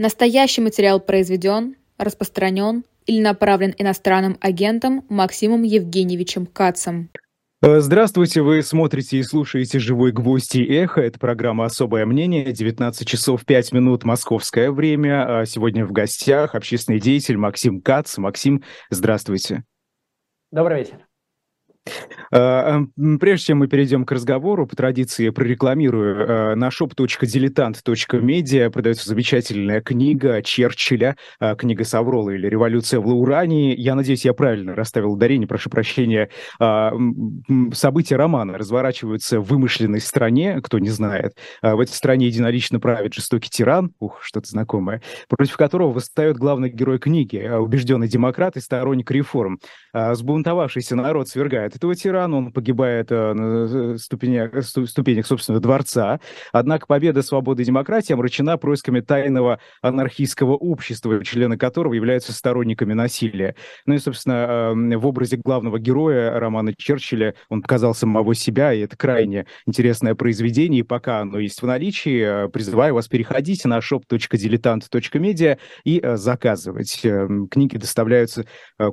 Настоящий материал произведен, распространен или направлен иностранным агентом Максимом Евгеньевичем Кацем. Э, здравствуйте, вы смотрите и слушаете «Живой гвоздь» и «Эхо». Это программа «Особое мнение», 19 часов 5 минут московское время. А сегодня в гостях общественный деятель Максим Кац. Максим, здравствуйте. Добрый вечер. А, прежде чем мы перейдем к разговору, по традиции прорекламирую, а, на shop.diletant.media продается замечательная книга Черчилля, а, книга Саврола или «Революция в Лаурании». Я надеюсь, я правильно расставил ударение, прошу прощения. События романа разворачиваются в вымышленной стране, кто не знает. В этой стране единолично правит жестокий тиран, ух, что-то знакомое, против которого восстает главный герой книги, убежденный демократ и сторонник реформ. Сбунтовавшийся народ свергает этого тирана, он погибает э, на ступенях, ступенях собственного дворца. Однако победа свободы и демократии омрачена происками тайного анархистского общества, члены которого являются сторонниками насилия. Ну и, собственно, эм, в образе главного героя романа Черчилля он показал самого себя, и это крайне интересное произведение. И пока оно есть в наличии, э, призываю вас переходить на shop.diletant.media и э, заказывать. Эм, книги доставляются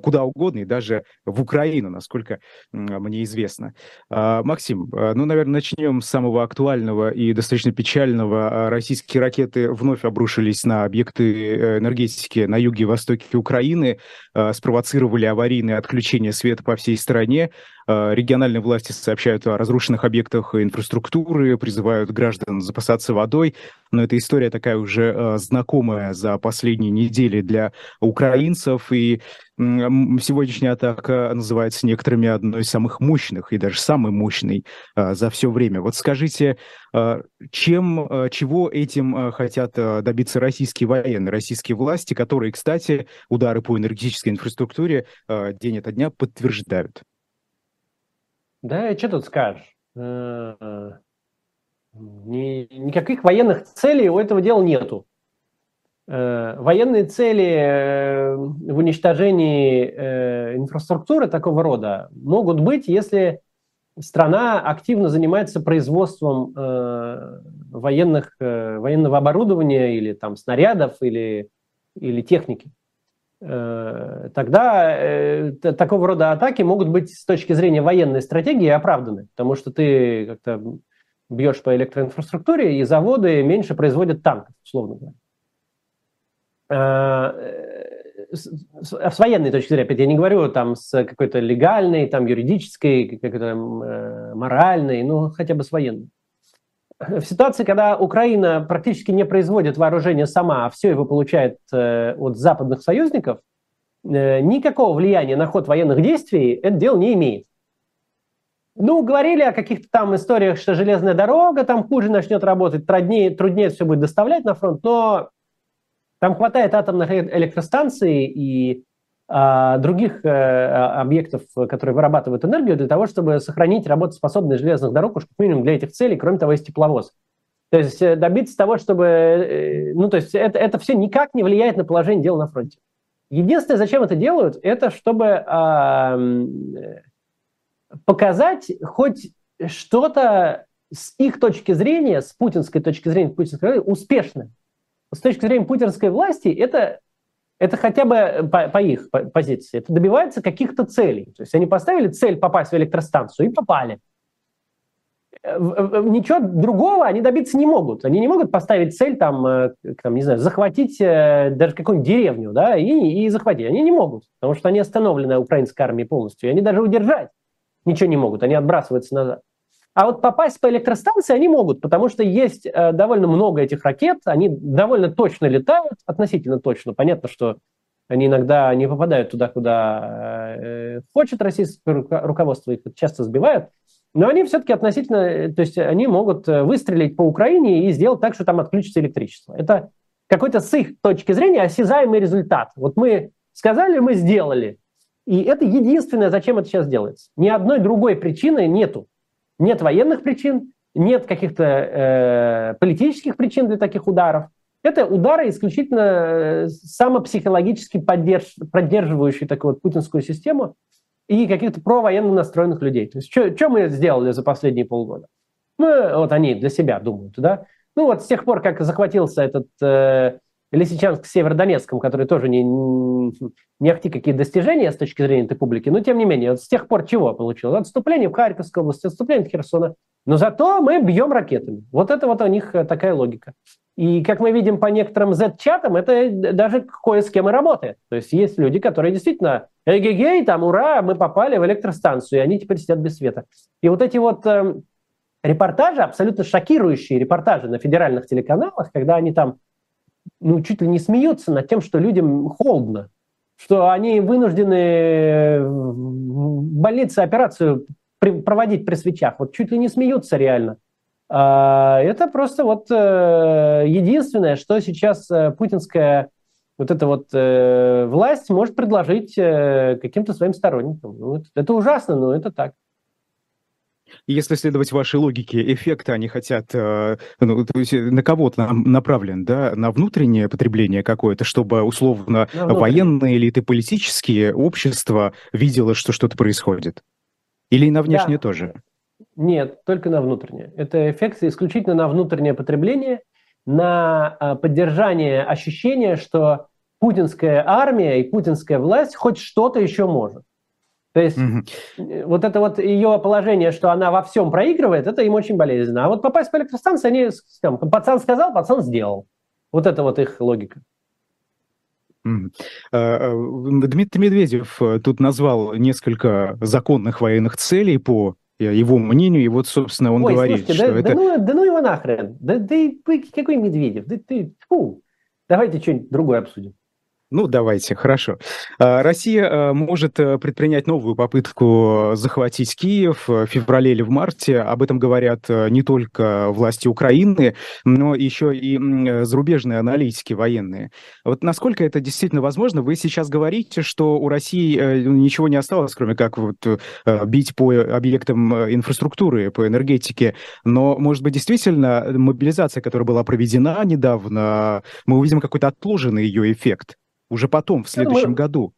куда угодно, и даже в Украину, насколько мне известно. А, Максим, а, ну, наверное, начнем с самого актуального и достаточно печального. А, российские ракеты вновь обрушились на объекты э, энергетики на юге и востоке Украины, спровоцировали аварийное отключение света по всей стране. Региональные власти сообщают о разрушенных объектах инфраструктуры, призывают граждан запасаться водой. Но эта история такая уже знакомая за последние недели для украинцев. И Сегодняшняя атака называется некоторыми одной из самых мощных и даже самой мощной а, за все время. Вот скажите, а, чем, а, чего этим хотят добиться российские военные, российские власти, которые, кстати, удары по энергетической инфраструктуре день ото дня подтверждают? Да, что тут скажешь? Э, никаких военных целей у этого дела нету. Э, военные цели э, в уничтожении э, инфраструктуры такого рода могут быть, если страна активно занимается производством военных, военного оборудования или там снарядов или, или техники. Тогда такого рода атаки могут быть с точки зрения военной стратегии оправданы, потому что ты как-то бьешь по электроинфраструктуре, и заводы меньше производят танков, условно говоря. Э, с военной точки зрения, опять я не говорю там с какой-то легальной, там юридической, какой-то э, моральной, ну хотя бы с военной. В ситуации, когда Украина практически не производит вооружение сама, а все его получает э, от западных союзников, никакого влияния на ход военных действий это дело не имеет. Ну, говорили о каких-то там историях, что железная дорога там хуже начнет работать, труднее, труднее все будет доставлять на фронт, но там хватает атомных электростанций и а, других а, объектов, которые вырабатывают энергию, для того, чтобы сохранить работоспособность железных дорог, уж как минимум для этих целей, кроме того, есть тепловоз. То есть э, добиться того, чтобы... Э, ну, то есть это, это все никак не влияет на положение дел на фронте. Единственное, зачем это делают, это чтобы а, показать хоть что-то с их точки зрения, с путинской точки зрения, путинской успешное с точки зрения путинской власти, это, это хотя бы по, по их позиции, это добивается каких-то целей. То есть они поставили цель попасть в электростанцию и попали. Э, ничего другого они добиться не могут. Они не могут поставить цель, там, э, там не знаю, захватить э, даже какую-нибудь деревню, да, и, и захватить. Они не могут, потому что они остановлены украинской армией полностью. И они даже удержать ничего не могут, они отбрасываются назад. А вот попасть по электростанции они могут, потому что есть э, довольно много этих ракет, они довольно точно летают, относительно точно. Понятно, что они иногда не попадают туда, куда э, хочет российское руководство, их часто сбивают. Но они все-таки относительно, э, то есть они могут э, выстрелить по Украине и сделать так, что там отключится электричество. Это какой-то с их точки зрения осязаемый результат. Вот мы сказали, мы сделали. И это единственное, зачем это сейчас делается. Ни одной другой причины нету. Нет военных причин, нет каких-то э, политических причин для таких ударов. Это удары исключительно э, самопсихологически поддерж, поддерживающие такую вот путинскую систему и каких-то провоенно настроенных людей. То есть что мы сделали за последние полгода? Ну, вот они для себя думают, да? Ну вот с тех пор, как захватился этот э, Лисичанск с Северодонецком, который тоже не, не ахти какие достижения с точки зрения этой публики, но тем не менее, вот с тех пор чего получилось? Отступление в Харьковской области, отступление в Херсона. Но зато мы бьем ракетами. Вот это вот у них э, такая логика. И как мы видим по некоторым Z-чатам, это даже кое с кем и работает. То есть есть люди, которые действительно, эгегей, там, ура, мы попали в электростанцию, и они теперь сидят без света. И вот эти вот э, репортажи, абсолютно шокирующие репортажи на федеральных телеканалах, когда они там ну, чуть ли не смеются над тем, что людям холодно, что они вынуждены в больнице операцию проводить при свечах. Вот чуть ли не смеются реально. А, это просто вот э, единственное, что сейчас э, путинская вот эта вот э, власть может предложить каким-то своим сторонникам. Ну, это ужасно, но это так. Если следовать вашей логике, эффекта они хотят, э, ну, то есть на кого-то направлен, да, на внутреннее потребление какое-то, чтобы условно военные элиты, политические общества видело, что что-то происходит? Или и на внешнее да. тоже? Нет, только на внутреннее. Это эффект исключительно на внутреннее потребление, на а, поддержание ощущения, что путинская армия и путинская власть хоть что-то еще может. То есть угу. вот это вот ее положение, что она во всем проигрывает, это им очень болезненно. А вот попасть по электростанции, они, там, пацан сказал, пацан сделал. Вот это вот их логика. А, а, Дмитрий Медведев э, тут назвал несколько законных военных целей по его мнению, и вот, собственно, он Ой, говорит, слушайте, что да, это... Да ну, да ну его нахрен, да, да какой Медведев, да ты, фу, давайте что-нибудь другое обсудим. Ну, давайте, хорошо. А, Россия а, может э, предпринять новую попытку захватить Киев в феврале или в марте. Об этом говорят э, не только власти Украины, но еще и зарубежные аналитики военные. Вот насколько это действительно возможно? Вы сейчас говорите, что у России э, ничего не осталось, кроме как вот бить по объектам инфраструктуры, по энергетике. Но, может быть, действительно мобилизация, которая была проведена недавно, мы увидим какой-то отложенный ее эффект? Уже потом, в следующем ну, мы, году.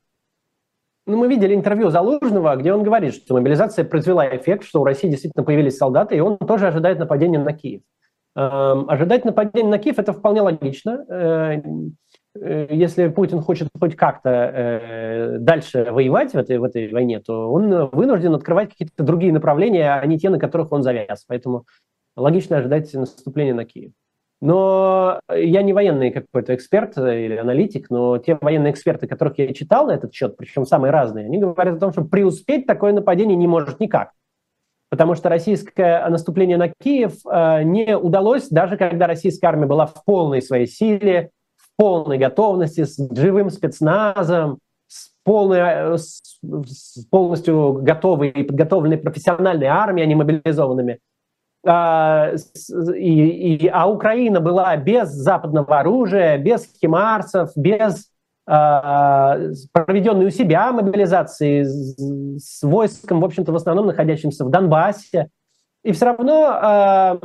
Ну, мы видели интервью Залужного, где он говорит, что мобилизация произвела эффект, что у России действительно появились солдаты, и он тоже ожидает нападения на Киев. Эм, ожидать нападения на Киев – это вполне логично. Э, э, если Путин хочет хоть как-то э, дальше воевать в этой, в этой войне, то он вынужден открывать какие-то другие направления, а не те, на которых он завяз. Поэтому логично ожидать наступления на Киев. Но я не военный какой-то эксперт или аналитик, но те военные эксперты, которых я читал на этот счет, причем самые разные, они говорят о том, что преуспеть такое нападение не может никак. Потому что российское наступление на Киев э, не удалось, даже когда российская армия была в полной своей силе, в полной готовности, с живым спецназом, с, полной, э, с, с полностью готовой и подготовленной профессиональной армией, а не мобилизованными. А, и, и, а Украина была без западного оружия, без химарсов, без а, проведенной у себя мобилизации с, войском, в общем-то, в основном находящимся в Донбассе. И все равно а,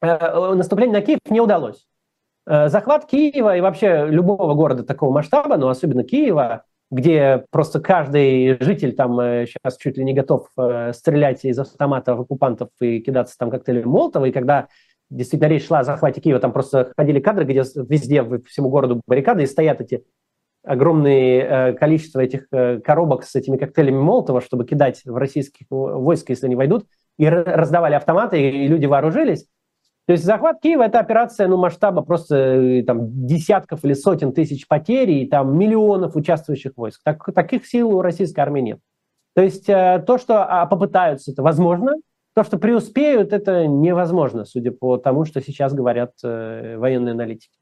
а, наступление на Киев не удалось. А, захват Киева и вообще любого города такого масштаба, но особенно Киева, где просто каждый житель там сейчас э, чуть ли не готов э, стрелять из автоматов оккупантов и кидаться там коктейлями Молотова, и когда действительно речь шла о захвате Киева, там просто ходили кадры, где везде, по всему городу баррикады, и стоят эти огромные э, количество этих коробок с этими коктейлями Молотова, чтобы кидать в российских войск, если они войдут, и раздавали автоматы, и люди вооружились. То есть захват Киева – это операция ну, масштаба просто э, там, десятков или сотен тысяч потерь и там, миллионов участвующих войск. Так, таких сил у российской армии нет. То есть э, то, что а, попытаются, это возможно. То, что преуспеют, это невозможно, судя по тому, что сейчас говорят э, военные аналитики.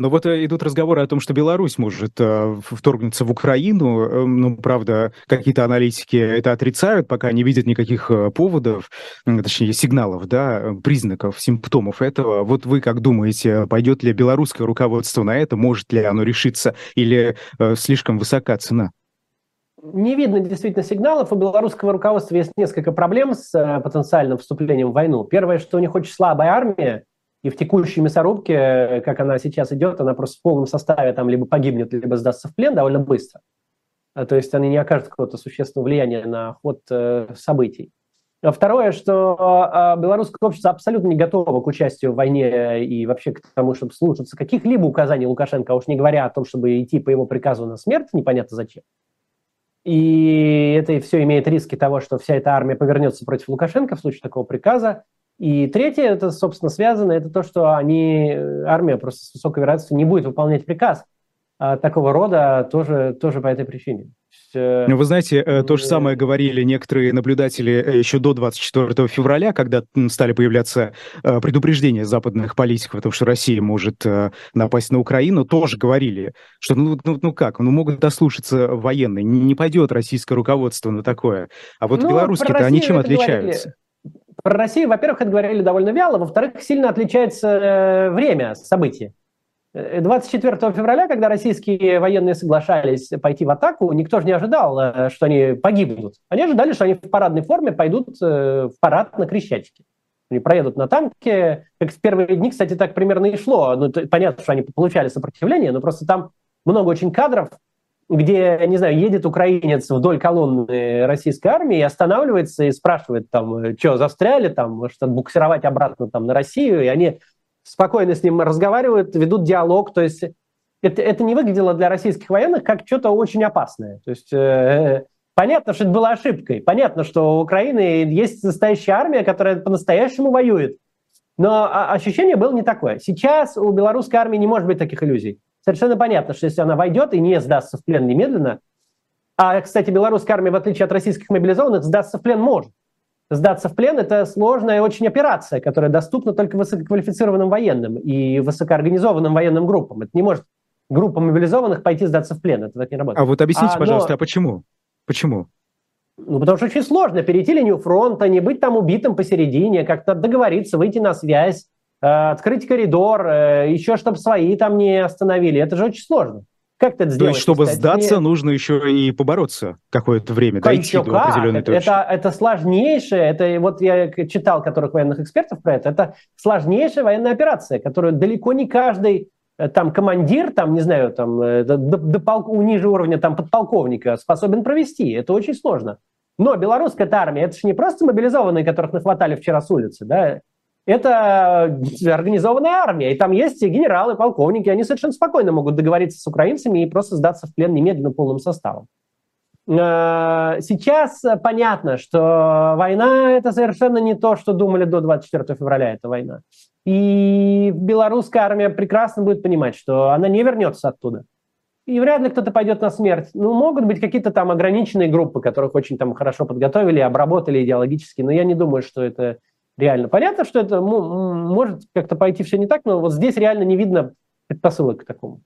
Но вот э, идут разговоры о том, что Беларусь может э, вторгнуться в Украину. Э, ну, правда, какие-то аналитики это отрицают, пока не видят никаких э, поводов, точнее, сигналов, да, признаков, симптомов этого. Вот вы как думаете, пойдет ли белорусское руководство на это, может ли оно решиться, или слишком высока цена? Не видно действительно сигналов. У белорусского руководства есть несколько проблем с потенциальным вступлением в войну. Первое, что у них очень слабая армия, и в текущей мясорубке, как она сейчас идет, она просто в полном составе там либо погибнет, либо сдастся в плен довольно быстро. А, то есть они не окажут какого-то существенного влияния на ход э, событий. А второе, что а, белорусское общество абсолютно не готово к участию в войне и вообще к тому, чтобы слушаться каких-либо указаний Лукашенко, а уж не говоря о том, чтобы идти по его приказу на смерть, непонятно зачем. И это все имеет риски того, что вся эта армия повернется против Лукашенко в случае такого приказа. И третье, это, собственно, связано, это то, что они, армия просто с высокой вероятностью не будет выполнять приказ а, такого рода тоже, тоже по этой причине. Э, ну, вы знаете, э, то же самое говорили некоторые наблюдатели э, еще до 24 февраля, когда стали появляться предупреждения западных политиков о том, что Россия может напасть на Украину, тоже говорили, что ну, ну, ну как, ну могут дослушаться военные, не, не пойдет российское руководство на такое. А вот ну, белорусские-то они чем отличаются? Говорили. Про Россию, во-первых, это говорили довольно вяло, во-вторых, сильно отличается время событий. 24 февраля, когда российские военные соглашались пойти в атаку, никто же не ожидал, э, что они погибнут. Они ожидали, что они в парадной форме пойдут э, в парад на Крещатике. Они проедут на танке. Как в первые дни, кстати, так примерно и шло. Ну, понятно, что они получали сопротивление, но просто там много очень кадров, где, не знаю, едет украинец вдоль колонны российской армии и останавливается и спрашивает там, что, застряли там, может, отбуксировать обратно там на Россию, и они спокойно с ним разговаривают, ведут диалог. То есть это, это не выглядело для российских военных как что-то очень опасное. То есть э, понятно, что это было ошибкой. Понятно, что у Украины есть настоящая армия, которая по-настоящему воюет. Но ощущение было не такое. Сейчас у белорусской армии не может быть таких иллюзий. Совершенно понятно, что если она войдет и не сдастся в плен немедленно, а, кстати, белорусская армия, в отличие от российских мобилизованных, сдастся в плен может сдаться в плен – это сложная очень операция, которая доступна только высококвалифицированным военным и высокоорганизованным военным группам. Это не может группа мобилизованных пойти сдаться в плен. Это так не работает. А вот объясните, а, пожалуйста, но... а почему? Почему? Ну, потому что очень сложно перейти линию фронта, не быть там убитым посередине, как-то договориться, выйти на связь, открыть коридор, э, еще чтобы свои там не остановили. Это же очень сложно. Как это сделаешь? То есть, чтобы кстати, сдаться, нужно еще и побороться какое-то время, как дойти до как? определенной это, точки. Это, это сложнейшее, это вот я читал которых военных экспертов про это, это сложнейшая военная операция, которую далеко не каждый э, там командир, там, не знаю, там, э, до, до полк, ниже уровня там подполковника способен провести. Это очень сложно. Но белорусская армия, это же не просто мобилизованные, которых нахватали вчера с улицы, да, это организованная армия, и там есть генералы, полковники, они совершенно спокойно могут договориться с украинцами и просто сдаться в плен немедленно полным составом. Э, сейчас понятно, что война – это совершенно не то, что думали до 24 февраля, эта война. И белорусская армия прекрасно будет понимать, что она не вернется оттуда. И вряд ли кто-то пойдет на смерть. Ну, могут быть какие-то там ограниченные группы, которых очень там хорошо подготовили, обработали идеологически, но я не думаю, что это реально. Понятно, что это может как-то пойти все не так, но вот здесь реально не видно предпосылок к такому.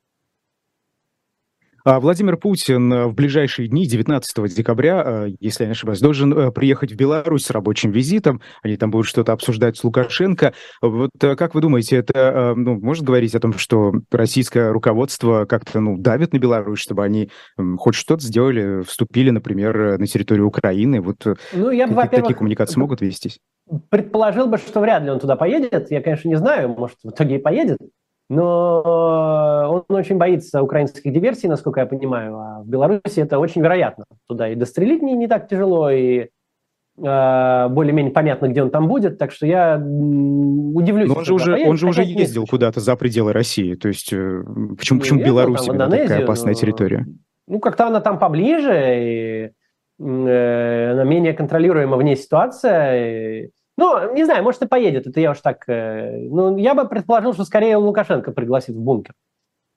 А Владимир Путин э, в ближайшие дни, 19 декабря, э, если я не ошибаюсь, должен э, приехать в Беларусь с рабочим визитом. Они там будут что-то обсуждать с Лукашенко. Вот как вы думаете, это ну, может говорить о том, что российское руководство как-то ну, давит на Беларусь, чтобы они хоть что-то сделали, вступили, например, на территорию Украины? Вот ну, я бы, такие коммуникации могут вестись? Предположил бы, что вряд ли он туда поедет. Я, конечно, не знаю, может, в итоге и поедет. Но он очень боится украинских диверсий, насколько я понимаю. А в Беларуси это очень вероятно. Туда и дострелить не, не так тяжело, и э, более-менее понятно, где он там будет. Так что я удивлюсь. Но он же уже, поедет, он же уже ездил куда-то за пределы России. То есть э, почему, почему ездил, Беларусь именно такая опасная но... территория? Ну, как-то она там поближе, и э, она менее контролируема вне ситуация. И, ну, не знаю, может и поедет, это я уж так... Э, ну, я бы предположил, что скорее Лукашенко пригласит в бункер.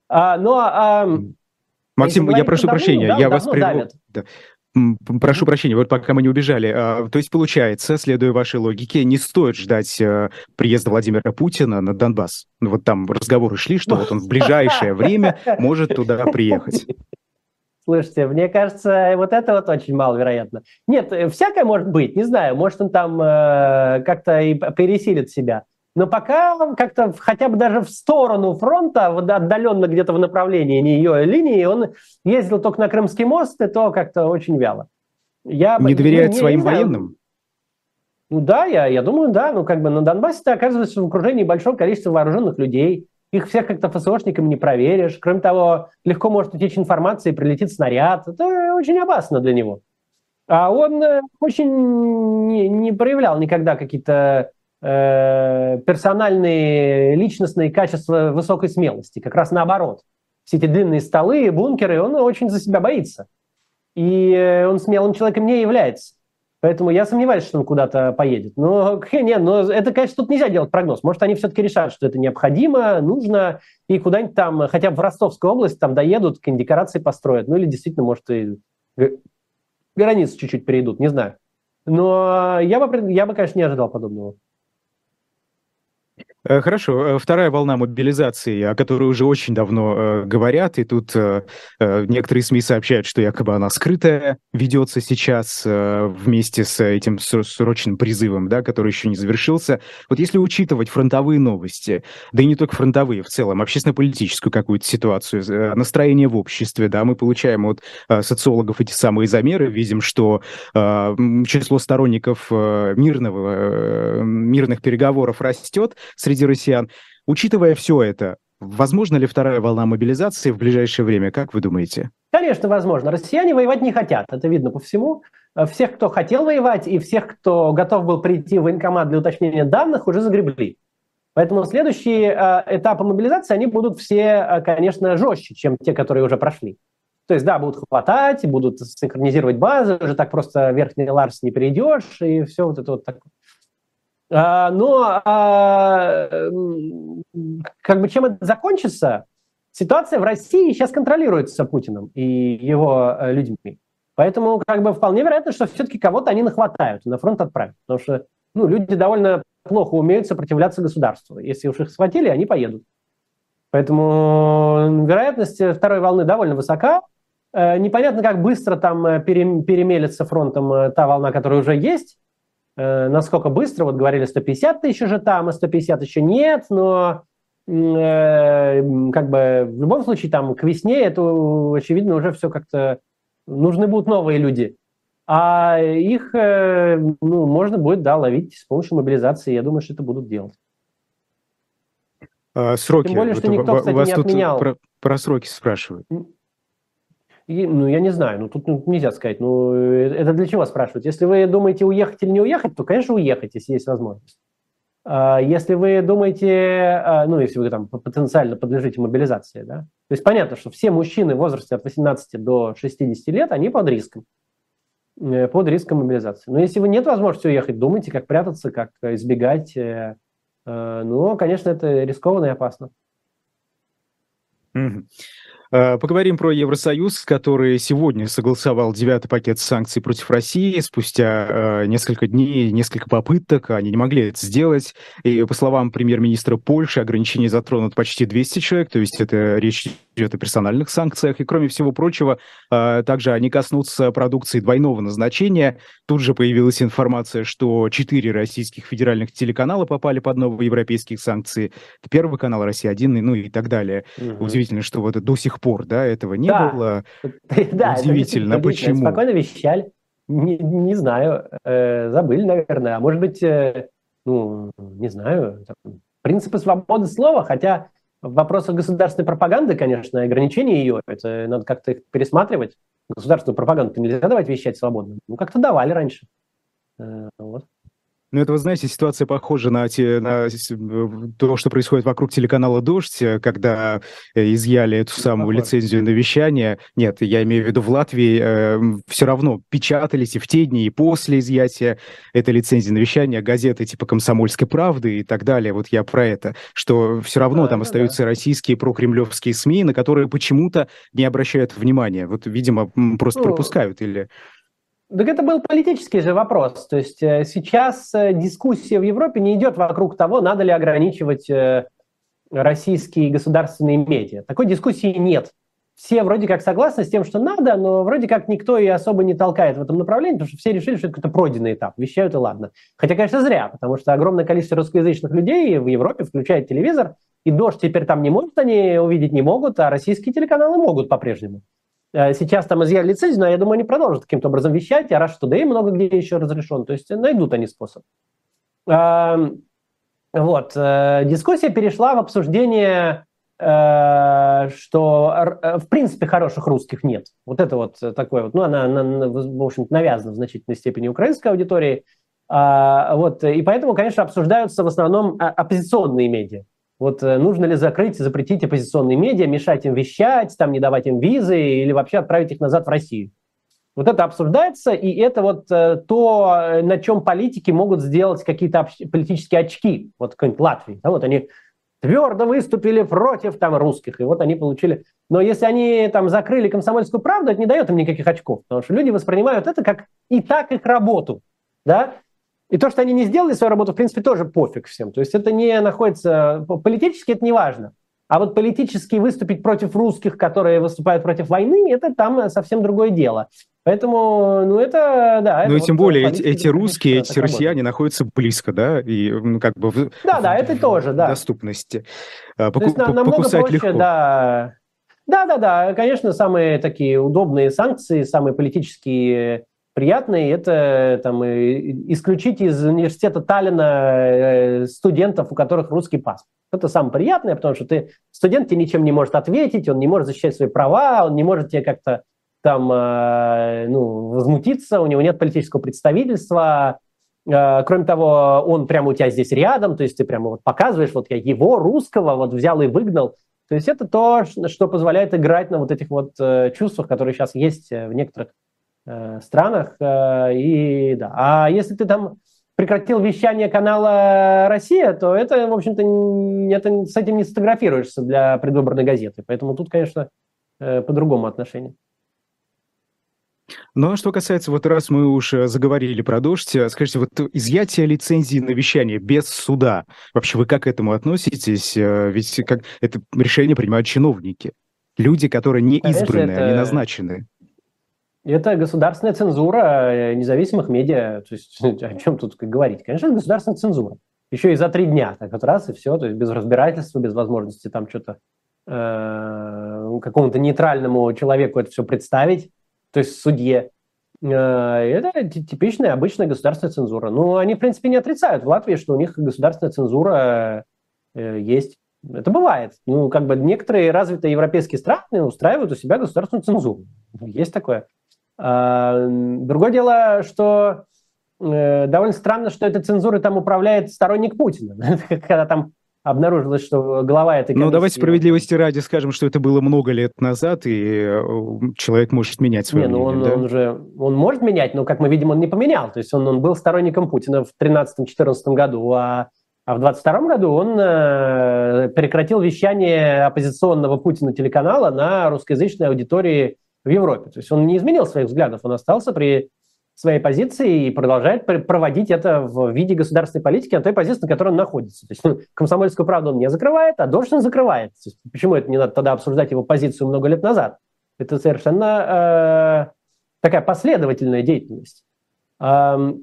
А, ну, а, Максим, я прошу прощения, да, я вас прерву. Да. Прошу прощения, вот пока мы не убежали. А, то есть, получается, следуя вашей логике, не стоит ждать а, приезда Владимира Путина на Донбасс. Ну, вот там разговоры шли, что вот он в ближайшее время может туда приехать. Слушайте, мне кажется, вот это вот очень маловероятно. Нет, э, всякое может быть, не знаю, может он там э, как-то и пересилит себя. Но пока как-то хотя бы даже в сторону фронта, отдаленно где-то в направлении не ее линии, он ездил только на Крымский мост, и то как-то очень вяло. Я, не доверяет не, своим не военным? Ну да, я, я думаю, да. Ну как бы на Донбассе ты оказываешься в окружении большого количества вооруженных людей, их всех как-то ФСОшниками не проверишь. Кроме того, легко может утечь информация и прилетит снаряд. Это очень опасно для него. А он э, очень не, не проявлял никогда какие-то э, персональные, личностные качества высокой смелости. Как раз наоборот. Все эти длинные столы, бункеры, он очень за себя боится. И э, он смелым человеком не является. Поэтому я сомневаюсь, что он куда-то поедет. Но, нет, но это, конечно, тут нельзя делать прогноз. Может, они все-таки решат, что это необходимо, нужно, и куда-нибудь там, хотя бы в Ростовскую область, там доедут, какие декорации построят. Ну или действительно, может, и границы чуть-чуть перейдут, не знаю. Но я бы, я бы, конечно, не ожидал подобного. Э, хорошо. Э, вторая волна мобилизации, о которой уже очень давно э, говорят, и тут э, э, некоторые СМИ сообщают, что якобы она скрытая ведется сейчас э, вместе с этим срочным призывом, да, который еще не завершился. Вот если учитывать фронтовые новости, да и не только фронтовые, в целом, общественно-политическую какую-то ситуацию, настроение в обществе, да, мы получаем от э, социологов эти самые замеры, видим, что э, число сторонников э, мирного, э, мирных переговоров растет среди среди россиян. Учитывая все это, возможно ли вторая волна мобилизации в ближайшее время? Как вы думаете? Конечно, возможно. Россияне воевать не хотят, это видно по всему. Всех, кто хотел воевать, и всех, кто готов был прийти в военкомат для уточнения данных, уже загребли. Поэтому следующие э, этапы мобилизации, они будут все, э, конечно, жестче, чем те, которые уже прошли. То есть, да, будут хватать, будут синхронизировать базы, уже так просто верхний Ларс не перейдешь, и все вот это вот такое. А, но а, как бы чем это закончится, ситуация в России сейчас контролируется Путиным и его э, людьми. Поэтому как бы вполне вероятно, что все-таки кого-то они нахватают на фронт отправят. Потому что ну, люди довольно плохо умеют сопротивляться государству. Если уж их схватили, они поедут. Поэтому вероятность второй волны довольно высока. Э, непонятно, как быстро там э, перемелится фронтом та волна, которая уже есть. Э, насколько быстро, вот говорили 150 тысяч уже там, а 150 еще нет, но э, как бы в любом случае там к весне это очевидно уже все как-то нужны будут новые люди. А их э, ну, можно будет да, ловить с помощью мобилизации. Я думаю, что это будут делать. А, сроки. Тем более, что никто, кстати, не отменял. Про, про сроки спрашивают. И, ну, я не знаю, ну, тут ну, нельзя сказать. Ну, э, это для чего спрашивать? Если вы думаете уехать или не уехать, то, конечно, уехать, если есть возможность. А если вы думаете, а, ну, если вы там потенциально подлежите мобилизации, да, то есть понятно, что все мужчины в возрасте от 18 до 60 лет, они под риском, э, под риском мобилизации. Но если вы нет возможности уехать, думайте, как прятаться, как избегать. Э, ну, конечно, это рискованно и опасно. Mm-hmm. Э, поговорим про Евросоюз, который сегодня согласовал девятый пакет санкций против России. Спустя э, несколько дней, несколько попыток они не могли это сделать. И по словам премьер-министра Польши, ограничения затронут почти 200 человек, то есть это речь идет о персональных санкциях. И кроме всего прочего, э, также они коснутся продукции двойного назначения. Тут же появилась информация, что четыре российских федеральных телеканала попали под новые европейские санкции. Первый канал Россия-1, ну и так далее. Угу. Удивительно, что вот до сих пор да, этого не да. было. Да, Удивительно, почему? Спокойно вещали. Не, не знаю, э, забыли, наверное. А может быть, э, ну, не знаю, там, принципы свободы слова, хотя в вопросах государственной пропаганды, конечно, ограничения ее, это надо как-то их пересматривать. Государственную пропаганду нельзя давать вещать свободно. Ну, как-то давали раньше. Э, вот. Ну, это, вы знаете, ситуация похожа на, те, на то, что происходит вокруг телеканала «Дождь», э, когда э, изъяли эту самую Похоже. лицензию на вещание. Нет, я имею в виду в Латвии э, все равно печатались и в те дни, и после изъятия этой лицензии на вещание газеты типа «Комсомольской правды» и так далее. Вот я про это. Что все равно да, там остаются да. российские прокремлевские СМИ, на которые почему-то не обращают внимания. Вот, видимо, просто ну, пропускают или... Так это был политический же вопрос. То есть э, сейчас э, дискуссия в Европе не идет вокруг того, надо ли ограничивать э, российские государственные медиа. Такой дискуссии нет. Все вроде как согласны с тем, что надо, но вроде как никто и особо не толкает в этом направлении, потому что все решили, что это какой-то пройденный этап, вещают и ладно. Хотя, конечно, зря, потому что огромное количество русскоязычных людей в Европе включает телевизор, и дождь теперь там не может, они увидеть не могут, а российские телеканалы могут по-прежнему. Э, сейчас там изъяли лицензию, но я думаю, они продолжат каким-то образом вещать, а Rush Today много где еще разрешен, то есть найдут они способ. Вот. Э, дискуссия перешла в обсуждение э, что э, в принципе хороших русских нет. Вот это вот такое вот, ну, она, она в общем-то, навязана в значительной степени украинской аудитории. А, вот, и поэтому, конечно, обсуждаются в основном оппозиционные медиа. Вот нужно ли закрыть, запретить оппозиционные медиа, мешать им вещать, там, не давать им визы или вообще отправить их назад в Россию. Вот это обсуждается, и это вот э, то, на чем политики могут сделать какие-то политические очки. Вот какой-нибудь Латвии. Да, вот они твердо выступили против там русских, и вот они получили. Но если они там закрыли комсомольскую правду, это не дает им никаких очков, потому что люди воспринимают это как и так их работу, да. И то, что они не сделали свою работу, в принципе, тоже пофиг всем. То есть это не находится политически, это не важно. А вот политически выступить против русских, которые выступают против войны, это там совсем другое дело. Поэтому, ну это, да. Ну и тем более эти, эти русские, эти россияне находятся близко, да, и ну, как бы в, да, да, это тоже, да. доступности. Поку, То есть, нам, намного проще, легко. да. Да, да, да, конечно, самые такие удобные санкции, самые политические приятные, это там, исключить из университета Таллина э, студентов, у которых русский паспорт. Это самое приятное, потому что ты студент тебе ничем не может ответить, он не может защищать свои права, он не может тебе как-то там, э, ну, возмутиться, у него нет политического представительства. Э, кроме того, он прямо у тебя здесь рядом, то есть ты прямо вот показываешь, вот я его, русского, вот взял и выгнал. То есть это то, что позволяет играть на вот этих вот э, чувствах, которые сейчас есть в некоторых странах. И да. А если ты там прекратил вещание канала «Россия», то это, в общем-то, это, с этим не сфотографируешься для предвыборной газеты. Поэтому тут, конечно, по-другому отношение. Ну, а что касается, вот раз мы уж э, заговорили про дождь, э, скажите, вот изъятие лицензии на вещание без суда, вообще вы как к этому относитесь? Э, ведь как это решение принимают чиновники, люди, которые не избраны, это... они назначены. Это государственная цензура независимых медиа. То есть о чем тут говорить? Конечно, это государственная цензура. Еще и за три дня, так вот раз и все, то есть без разбирательства, без возможности там что-то э, какому-то нейтральному человеку это все представить то есть судье. Э, это типичная, обычная государственная цензура. Ну, они, в принципе, не отрицают в Латвии, что у них государственная цензура э, есть. Это бывает. Ну, как бы некоторые развитые европейские страны устраивают у себя государственную цензуру. Есть такое. А, другое дело, что э, довольно странно, что этой цензурой там управляет сторонник Путина. Когда там обнаружилось, что глава этой комиссии... Ну, давайте справедливости ради скажем, что это было много лет назад, и э, человек может менять свое не, ну мнение, он, да? он же, он может менять, но, как мы видим, он не поменял. То есть он, он был сторонником Путина в 2013-2014 году, а, а в 2022 году он э, прекратил вещание оппозиционного Путина телеканала на русскоязычной аудитории в Европе. То есть он не изменил своих взглядов, он остался при своей позиции и продолжает проводить это в виде государственной политики на той позиции, на которой он находится. То есть ну, комсомольскую правду он не закрывает, а он закрывает. Есть, почему это не надо тогда обсуждать его позицию много лет назад? Это совершенно э, такая последовательная деятельность. Э,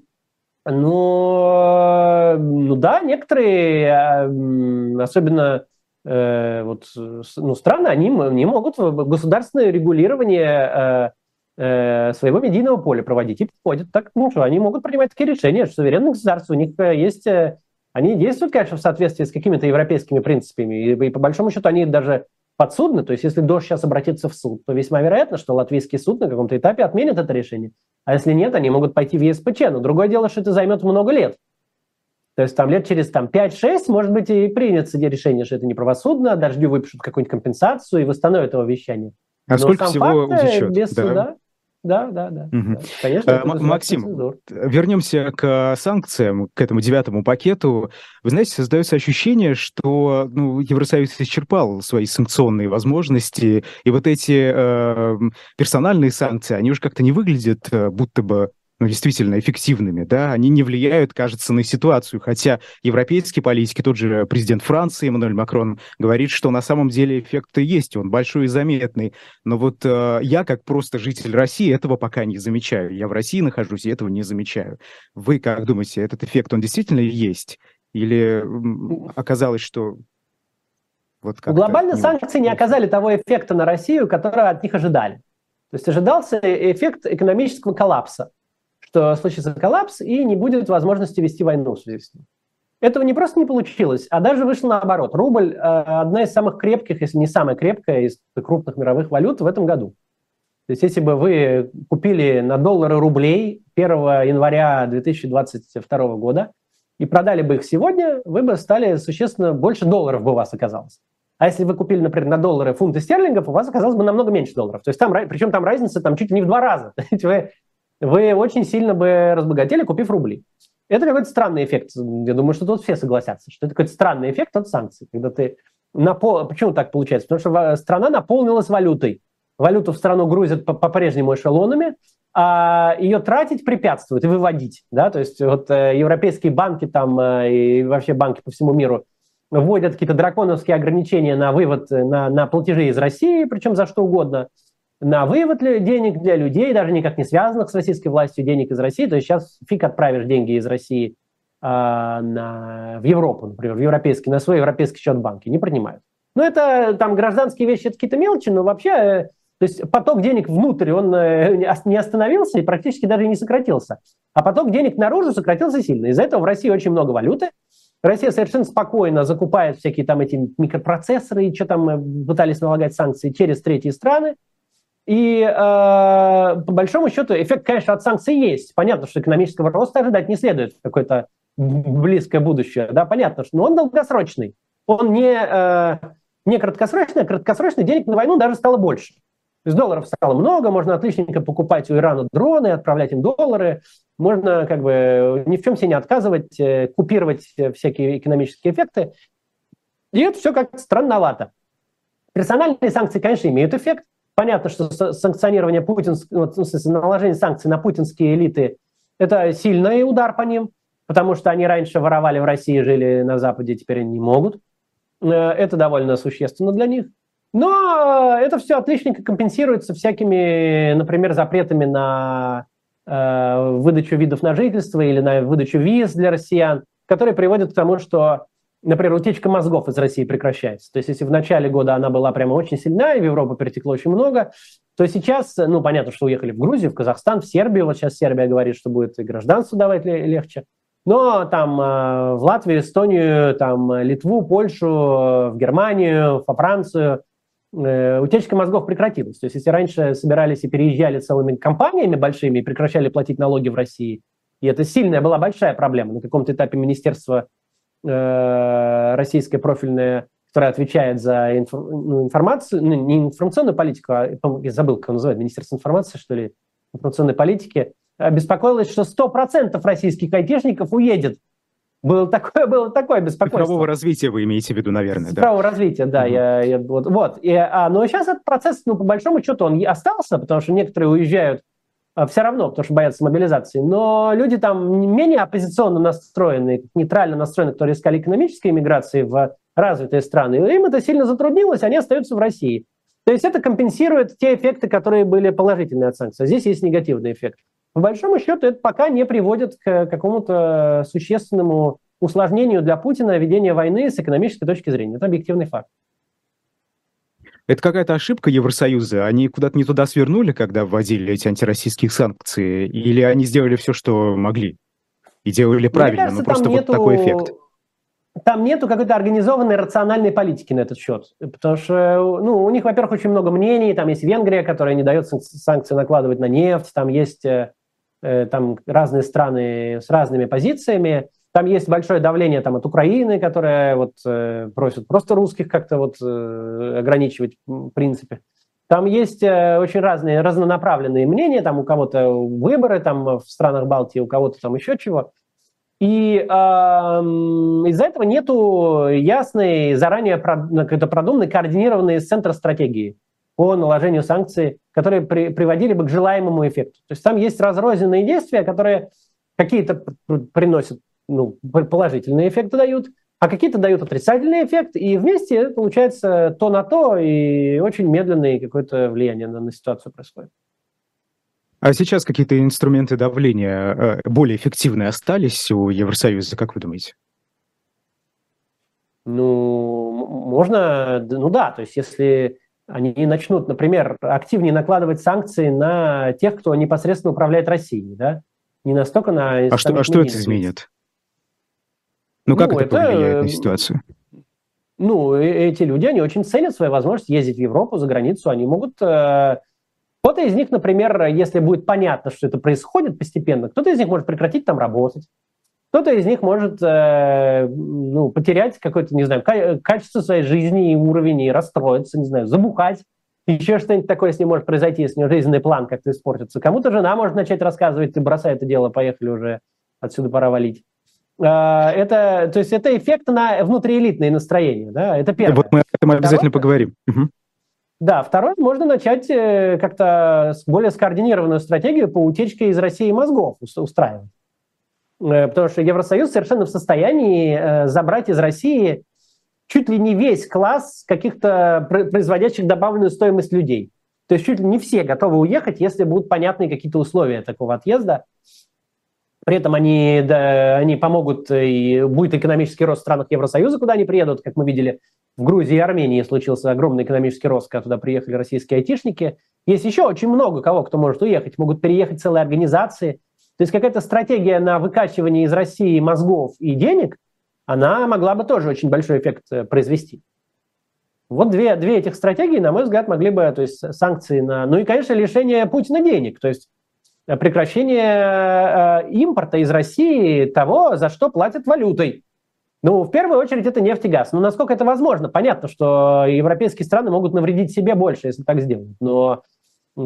но, ну да, некоторые, э, особенно вот, ну, страны, они не могут государственное регулирование э, Э, своего медийного поля проводить. И подходят так, ну что, они могут принимать такие решения, что суверенные государства, у них э, есть... Э, они действуют, конечно, в соответствии с какими-то европейскими принципами, и, и по большому счету они даже подсудны, то есть если Дождь сейчас обратится в суд, то весьма вероятно, что латвийский суд на каком-то этапе отменит это решение. А если нет, они могут пойти в ЕСПЧ. Но другое дело, что это займет много лет. То есть там лет через там, 5-6, может быть, и принято решение, что это неправосудно, Дождю выпишут какую-нибудь компенсацию и восстановят его вещание. А Но сколько всего факт, утечет? Без да. суда, да, да, да. Угу. да. Конечно, э, Максим, вернемся к санкциям, к этому девятому пакету. Вы знаете, создается ощущение, что ну, Евросоюз исчерпал свои санкционные возможности, и вот эти э, персональные санкции, они уже как-то не выглядят э, будто бы ну, действительно эффективными, да, они не влияют, кажется, на ситуацию, хотя европейские политики, тот же президент Франции Эммануэль Макрон говорит, что на самом деле эффект есть, он большой и заметный, но вот э, я, как просто житель России, этого пока не замечаю, я в России нахожусь и этого не замечаю. Вы как думаете, этот эффект, он действительно есть? Или оказалось, что вот Глобально санкции не оказали того эффекта на Россию, которого от них ожидали. То есть ожидался эффект экономического коллапса что случится коллапс и не будет возможности вести войну в связи с ним. этого не просто не получилось, а даже вышло наоборот. Рубль – одна из самых крепких, если не самая крепкая из крупных мировых валют в этом году. То есть если бы вы купили на доллары рублей 1 января 2022 года и продали бы их сегодня, вы бы стали существенно больше долларов бы у вас оказалось. А если вы купили, например, на доллары фунты стерлингов, у вас оказалось бы намного меньше долларов. То есть там, причем там разница там чуть ли не в два раза. вы, вы очень сильно бы разбогатели, купив рубли. Это какой-то странный эффект. Я думаю, что тут все согласятся, что это какой-то странный эффект от санкций. Когда ты напол... Почему так получается? Потому что страна наполнилась валютой валюту в страну грузят по-прежнему эшелонами, а ее тратить препятствуют и выводить. Да? То есть вот э, европейские банки там э, и вообще банки по всему миру вводят какие-то драконовские ограничения на вывод, э, на, на платежи из России, причем за что угодно, на вывод денег для людей, даже никак не связанных с российской властью, денег из России. То есть сейчас фиг отправишь деньги из России а, на, в Европу, например, в европейский, на свой европейский счет банки, не принимают. Ну, это там гражданские вещи, это какие-то мелочи, но вообще то есть поток денег внутрь, он э, не остановился и практически даже не сократился. А поток денег наружу сократился сильно. Из-за этого в России очень много валюты. Россия совершенно спокойно закупает всякие там эти микропроцессоры и что там э, пытались налагать санкции через третьи страны. И э, по большому счету эффект, конечно, от санкций есть. Понятно, что экономического роста ожидать не следует в какое-то близкое будущее. Да, понятно, что но он долгосрочный. Он не, э, не краткосрочный, а краткосрочный денег на войну даже стало больше. То есть долларов стало много, можно отличненько покупать у Ирана дроны, отправлять им доллары, можно как бы ни в чем себе не отказывать, э, купировать всякие экономические эффекты. И это все как странновато. Персональные санкции, конечно, имеют эффект. Понятно, что санкционирование путинского, ну, наложение санкций на путинские элиты – это сильный удар по ним, потому что они раньше воровали в России, жили на Западе, теперь они не могут. Э, это довольно существенно для них. Но это все отличненько компенсируется всякими, например, запретами на э, выдачу видов на жительство или на выдачу виз для россиян, которые приводят к тому, что, например, утечка мозгов из России прекращается. То есть если в начале года она была прямо очень сильна, и в Европу перетекло очень много, то сейчас, ну, понятно, что уехали в Грузию, в Казахстан, в Сербию. Вот сейчас Сербия говорит, что будет и гражданство давать легче. Но там э, в Латвию, Эстонию, там, Литву, Польшу, в Германию, во Францию – Э, утечка мозгов прекратилась. То есть если раньше собирались и переезжали целыми компаниями большими и прекращали платить налоги в России, и это сильная была большая проблема. На каком-то этапе министерство э, российское профильное, которое отвечает за инф, ну, информацию, ну, не информационную политику, а я забыл, как он называется, Министерство информации, что ли, информационной политики, беспокоилось, что 100% российских айтишников уедет было такое, было такое беспокойство. Цифрового развития вы имеете в виду, наверное, да? Цифрового развития, да. Угу. Я, я, вот, вот. И, а, но сейчас этот процесс, ну, по большому счету, он остался, потому что некоторые уезжают все равно, потому что боятся мобилизации. Но люди там менее оппозиционно настроенные, нейтрально настроенные, которые искали экономической иммиграции в развитые страны, им это сильно затруднилось, они остаются в России. То есть это компенсирует те эффекты, которые были положительные от санкций. Здесь есть негативный эффект. По большому счету это пока не приводит к какому-то существенному усложнению для Путина ведения войны с экономической точки зрения. Это объективный факт. Это какая-то ошибка Евросоюза? Они куда-то не туда свернули, когда вводили эти антироссийские санкции? Или они сделали все, что могли? И делали правильно, кажется, но просто нету... вот такой эффект? Там нету какой-то организованной рациональной политики на этот счет. Потому что ну, у них, во-первых, очень много мнений. Там есть Венгрия, которая не дает санкции накладывать на нефть. Там есть э, Э, там разные страны с разными позициями. Там есть большое давление там, от Украины, которая вот, э, просит просто русских как-то вот, э, ограничивать в принципе. Там есть э, очень разные, разнонаправленные мнения, там у кого-то выборы там, в странах Балтии, у кого-то там еще чего. И э, из-за этого нету ясной, заранее продуманной, координированной с центра стратегии по наложению санкций, которые при, приводили бы к желаемому эффекту. То есть там есть разрозненные действия, которые какие-то приносят ну, положительные эффекты дают, а какие-то дают отрицательный эффект, и вместе получается то на то, и очень медленное какое-то влияние на, на ситуацию происходит. А сейчас какие-то инструменты давления э, более эффективные остались у Евросоюза, как вы думаете? Ну, можно, ну да, то есть если они начнут, например, активнее накладывать санкции на тех, кто непосредственно управляет Россией, да? Не настолько на... А что, а что это изменит? Ну, как ну, это, это повлияет на ситуацию? Ну, эти люди, они очень ценят свою возможность ездить в Европу, за границу. Они могут... Э, кто-то из них, например, если будет понятно, что это происходит постепенно, кто-то из них может прекратить там работать. Кто-то из них может э, ну, потерять какое-то, не знаю, качество своей жизни и уровень, и расстроиться, не знаю, забухать. Еще что-нибудь такое с ним может произойти, если у него жизненный план как-то испортится. Кому-то жена может начать рассказывать, ты бросай это дело, поехали уже, отсюда пора валить. А, это, то есть это эффект на внутриэлитные настроения, да, это первое. Вот мы об этом обязательно поговорим. Угу. Да, второе, можно начать э, как-то более скоординированную стратегию по утечке из России мозгов устраивать. Э, потому что Евросоюз совершенно в состоянии э, забрать из России чуть ли не весь класс каких-то производящих добавленную стоимость людей. То есть чуть ли не все готовы уехать, если будут понятные какие-то условия такого отъезда. При этом они, да, они помогут, и будет экономический рост в странах Евросоюза, куда они приедут, как мы видели, в Грузии и Армении случился огромный экономический рост, когда туда приехали российские айтишники. Есть еще очень много кого, кто может уехать. Могут переехать целые организации. То есть какая-то стратегия на выкачивание из России мозгов и денег, она могла бы тоже очень большой эффект э, произвести. Вот две, две этих стратегии, на мой взгляд, могли бы, то есть санкции на... Ну и, конечно, лишение Путина денег. То есть прекращение э, импорта из России того, за что платят валютой. Ну, в первую очередь, это нефть и газ. Но насколько это возможно? Понятно, что европейские страны могут навредить себе больше, если так сделать. Но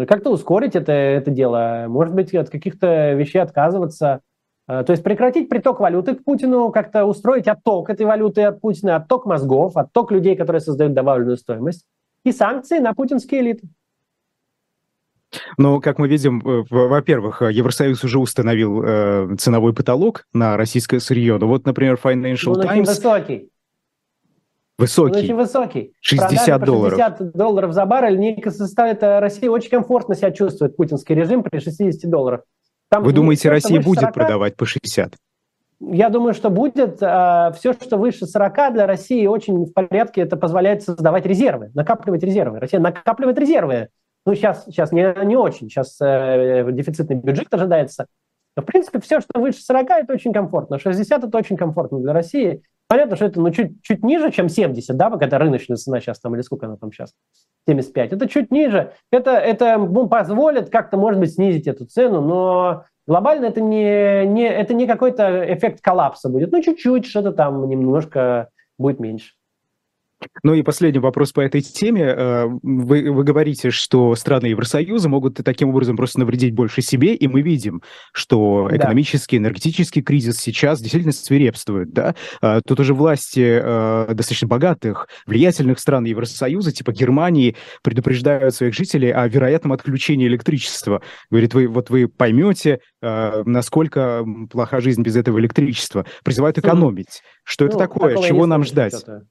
как-то ускорить это, это дело. Может быть, от каких-то вещей отказываться. Э, то есть прекратить приток валюты к Путину, как-то устроить отток этой валюты от Путина, отток мозгов, отток людей, которые создают добавленную стоимость, и санкции на путинские элиты. Но, как мы видим, э, во-первых, э, Евросоюз уже установил э, ценовой потолок на российское сырье. Ну вот, например, Financial Он Times... Очень высокий. Высокий. Он очень высокий. 60 долларов. 60 долларов за баррель не составит Россия очень комфортно себя чувствует, путинский режим при 60 долларах. Там Вы думаете, Россия будет 40, продавать по 60? Я думаю, что будет. Все, что выше 40 для России очень в порядке. Это позволяет создавать резервы, накапливать резервы. Россия накапливает резервы ну, сейчас, сейчас не, не очень, сейчас э, дефицитный бюджет ожидается. Но, в принципе, все, что выше 40, это очень комфортно. 60 это очень комфортно для России. Понятно, что это ну, чуть, чуть ниже, чем 70, да, пока это рыночная цена сейчас там, или сколько она там сейчас, 75. Это чуть ниже. Это, это ну, позволит как-то, может быть, снизить эту цену, но глобально это не, не, это не какой-то эффект коллапса будет. Ну, чуть-чуть, что-то там немножко будет меньше. Ну и последний вопрос по этой теме. Э, вы, вы говорите, что страны Евросоюза могут таким образом просто навредить больше себе, и мы видим, что экономический, энергетический кризис сейчас действительно свирепствует. Да? Э, тут уже власти э, достаточно богатых, влиятельных стран Евросоюза, типа Германии, предупреждают своих жителей о вероятном отключении электричества. Говорит, вы, вот вы поймете, насколько плоха жизнь без этого электричества. Призывают экономить. Что ну, это такое? Чего нам ждать? Что-то.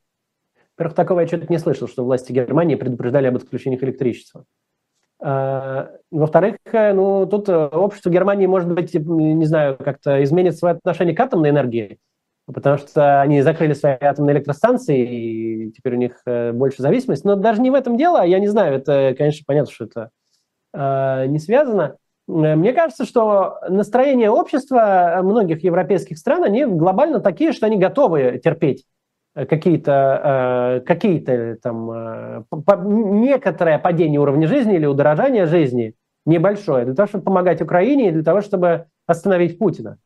Во-первых, такого я что-то не слышал, что власти Германии предупреждали об отключениях электричества. А, во-вторых, э, ну, тут э, общество Германии, может быть, не знаю, как-то изменит свое отношение к атомной энергии, потому что они закрыли свои атомные электростанции, и теперь у них э, больше зависимость. Но даже не в этом дело, я не знаю, это, конечно, понятно, что это не связано. Мне кажется, что настроение общества многих европейских стран, они глобально такие, что они готовы терпеть какие-то, э, какие-то там, э, некоторое падение уровня жизни или удорожание жизни небольшое, для того, чтобы помогать Украине и для того, чтобы остановить Путина.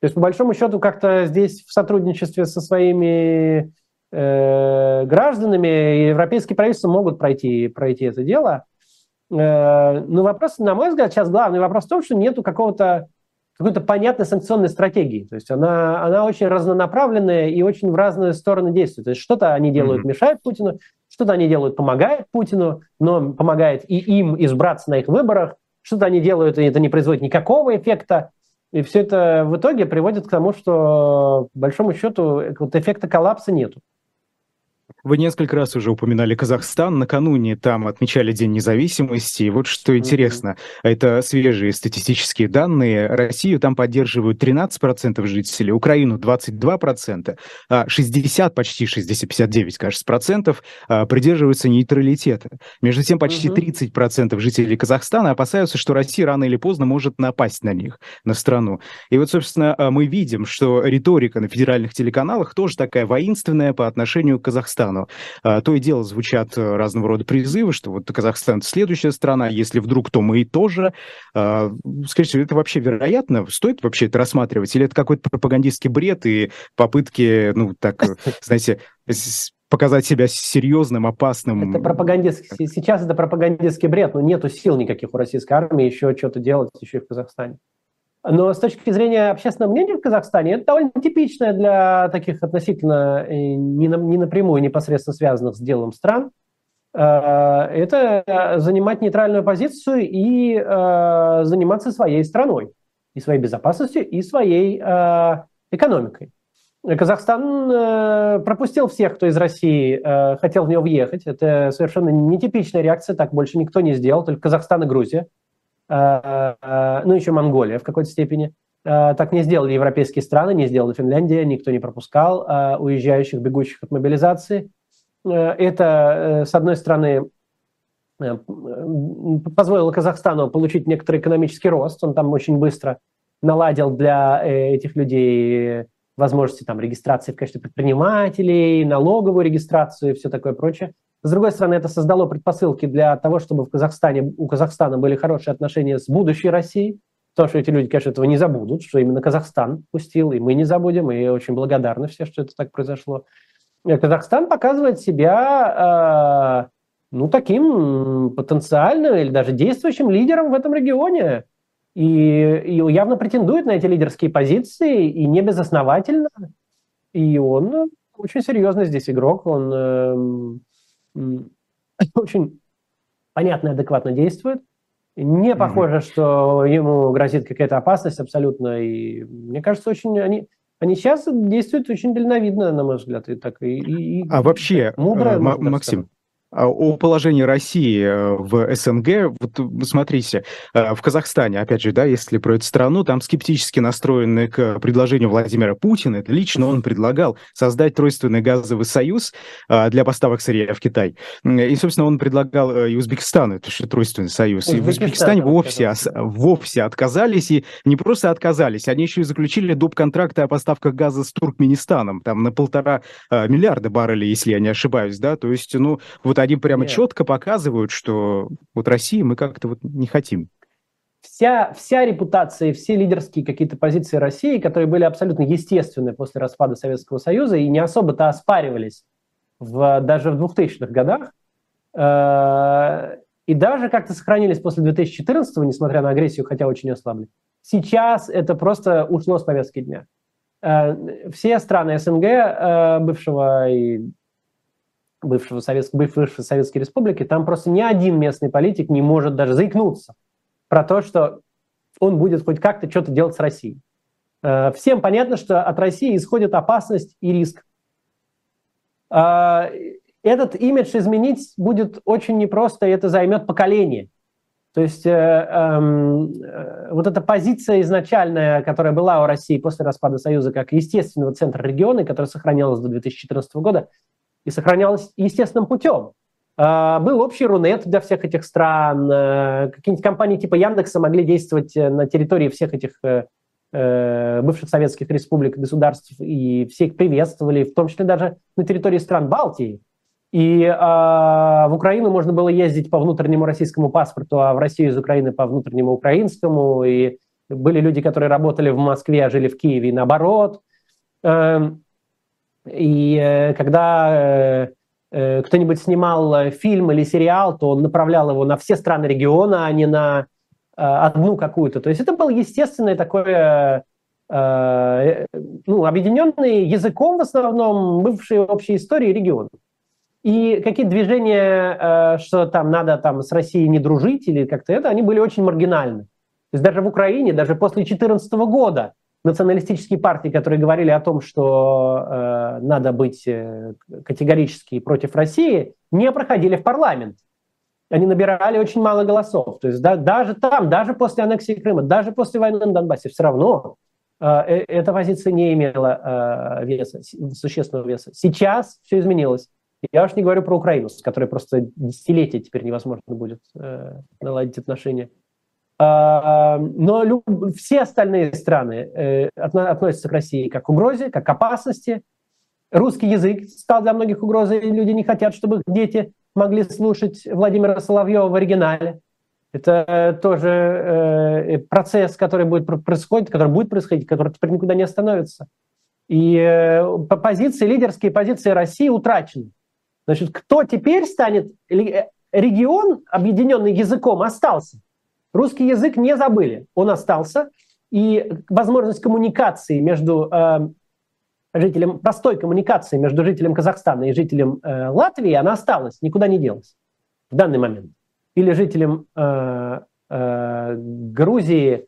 То есть, по большому счету, как-то здесь в сотрудничестве со своими э, гражданами европейские правительства могут пройти, пройти это дело. Э, но вопрос, на мой взгляд, сейчас главный вопрос в том, что нету какого-то какой-то понятной санкционной стратегии. То есть она, она очень разнонаправленная и очень в разные стороны действует. То есть что-то они делают, mm-hmm. мешают Путину, что-то они делают, помогает Путину, но помогает и им избраться на их выборах, что-то они делают, и это не производит никакого эффекта. И все это в итоге приводит к тому, что, по большому счету, вот эффекта коллапса нету. Вы несколько раз уже упоминали Казахстан. Накануне там отмечали День независимости. И вот что интересно, это свежие статистические данные. Россию там поддерживают 13% жителей, Украину 22%, а 60, почти 60, 59, кажется, процентов а, придерживаются нейтралитета. Между тем, почти mm-hmm. 30% жителей Казахстана опасаются, что Россия рано или поздно может напасть на них, на страну. И вот, собственно, а, мы видим, что риторика на федеральных телеканалах тоже такая воинственная по отношению к Казахстану. Казахстану. А, то и дело звучат э, разного рода призывы, что вот Казахстан – следующая страна, если вдруг, то мы и тоже. А, скажите, это вообще вероятно? Стоит вообще это рассматривать? Или это какой-то пропагандистский бред и попытки, ну, так, знаете, показать себя серьезным, опасным. Это пропагандистский, сейчас это пропагандистский бред, но нету сил никаких у российской армии еще что-то делать еще и в Казахстане. Но с точки зрения общественного мнения в Казахстане, это довольно типичное для таких относительно э, не, не напрямую, непосредственно связанных с делом стран. Э, это занимать нейтральную позицию и э, заниматься своей страной, и своей безопасностью, и своей экономикой. Казахстан пропустил всех, кто из России хотел в него въехать. Это совершенно нетипичная реакция, так больше никто не сделал, только Казахстан и Грузия. А, а, ну, еще Монголия в какой-то степени. А, так не сделали европейские страны, не сделала Финляндия, никто не пропускал уезжающих, бегущих от мобилизации. Это, с одной стороны, позволило Казахстану получить некоторый экономический рост. Он там очень быстро наладил для э, этих людей возможности там, регистрации в качестве предпринимателей, налоговую регистрацию и все такое прочее. С другой стороны, это создало предпосылки для того, чтобы в Казахстане, у Казахстана были хорошие отношения с будущей Россией, потому что эти люди, конечно, этого не забудут, что именно Казахстан пустил, и мы не забудем, и очень благодарны все, что это так произошло. И Казахстан показывает себя, э, ну, таким потенциальным или даже действующим лидером в этом регионе. И, и явно претендует на эти лидерские позиции, и не безосновательно. И он очень серьезный здесь игрок, он э, очень понятно и адекватно действует. Не похоже, mm-hmm. что ему грозит какая-то опасность абсолютно. И мне кажется, очень они, они сейчас действуют очень дальновидно, на мой взгляд, и так и, и а вообще, мудро, э, Максим, а, о положении России э, в СНГ. Вот смотрите, э, в Казахстане, опять же, да, если про эту страну, там скептически настроены к предложению Владимира Путина. Это лично он предлагал создать тройственный газовый союз а, для поставок сырья в Китай. И, собственно, он предлагал э, и Узбекистану, это же тройственный союз. И в Узбекистане вовсе, вовсе отказались, и не просто отказались, они еще и заключили доп. контракты о поставках газа с Туркменистаном, там на полтора миллиарда баррелей, если я не ошибаюсь, да, то есть, ну, вот они прямо Нет. четко показывают, что вот России мы как-то вот не хотим. Вся, вся репутация, все лидерские какие-то позиции России, которые были абсолютно естественны после распада Советского Союза и не особо-то оспаривались в, даже в 2000-х годах, э, и даже как-то сохранились после 2014-го, несмотря на агрессию, хотя очень ослабли. Сейчас это просто ушло с повестки дня. Э, все страны СНГ э, бывшего и бывшего Совет, бывшей Советской Республики, там просто ни один местный политик не может даже заикнуться про то, что он будет хоть как-то что-то делать с Россией. Э, всем понятно, что от России исходит опасность и риск. Э, этот имидж изменить будет очень непросто, и это займет поколение. То есть э, э, вот эта позиция изначальная, которая была у России после распада Союза как естественного центра региона, которая сохранялась до 2014 года, и сохранялось естественным путем. А, был общий Рунет для всех этих стран. Э, какие-нибудь компании типа Яндекса могли действовать э, на территории всех этих э, бывших советских республик, государств, и все их приветствовали, в том числе даже на территории стран Балтии. И э, в Украину можно было ездить по внутреннему российскому паспорту, а в Россию из Украины по внутреннему украинскому. И были люди, которые работали в Москве, а жили в Киеве, и наоборот. Эм, и э, когда э, э, кто-нибудь снимал фильм или сериал, то он направлял его на все страны региона, а не на одну какую-то. То есть это был естественный такой, ну, объединенный языком в основном бывшей общей истории региона. И какие движения, что там надо там с Россией не дружить или как-то это, они были очень маргинальны. То есть даже в Украине, даже после 2014 года националистические партии, которые говорили о том, что э, надо быть э, категорически против России, не проходили в парламент. Они набирали очень мало голосов. То есть да, даже там, даже после аннексии Крыма, даже после войны на Донбассе, все равно э, э эта позиция не имела э, веса, существенного веса. Сейчас все изменилось. Я уж не говорю про Украину, с которой просто десятилетия теперь невозможно будет э, наладить отношения. Но все остальные страны э, относятся к России как к угрозе, как к опасности. Русский язык стал для многих угрозой, и люди не хотят, чтобы их дети могли слушать Владимира Соловьева в оригинале. Это тоже э, процесс, который будет происходить, который будет происходить, который теперь никуда не остановится. И э, позиции, лидерские позиции России утрачены. Значит, кто теперь станет... Регион, объединенный языком, остался. Русский язык не забыли, он остался. И возможность коммуникации между э, жителем, простой коммуникации между жителем Казахстана и жителем э, Латвии, она осталась, никуда не делась в данный момент. Или жителем э, э, Грузии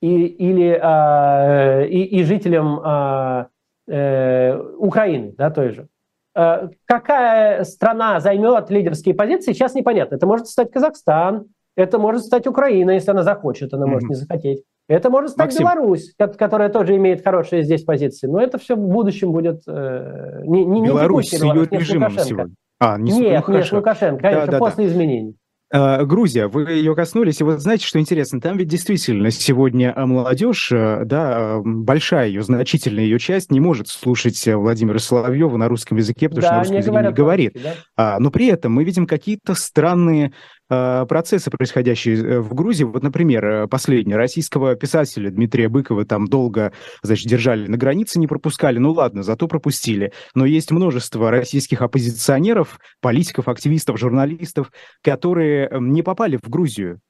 и, или э, и, и жителям э, э, Украины, да, той же. Э, какая страна займет лидерские позиции, сейчас непонятно. Это может стать Казахстан, это может стать Украина, если она захочет, она mm-hmm. может не захотеть. Это может стать Максим. Беларусь, которая тоже имеет хорошие здесь позиции. Но это все в будущем будет э, не, не, Беларусь не Беларусь, с ее режимом сегодня. А, не Нет, нет, Лукашенко, конечно, да, да, после да. изменений. А, Грузия, вы ее коснулись, и вот знаете, что интересно, там ведь действительно сегодня а, молодежь, э, да, большая ее, значительная ее часть не может слушать Владимира Соловьева на русском языке, потому да, что на русском языке не говорит. Да? Но при этом мы видим какие-то странные Э, процессы, происходящие э, в Грузии. Вот, например, э, последний российского писателя Дмитрия Быкова там долго, значит, держали на границе, не пропускали. Ну ладно, зато пропустили. Но есть множество российских оппозиционеров, политиков, активистов, журналистов, которые не попали в Грузию.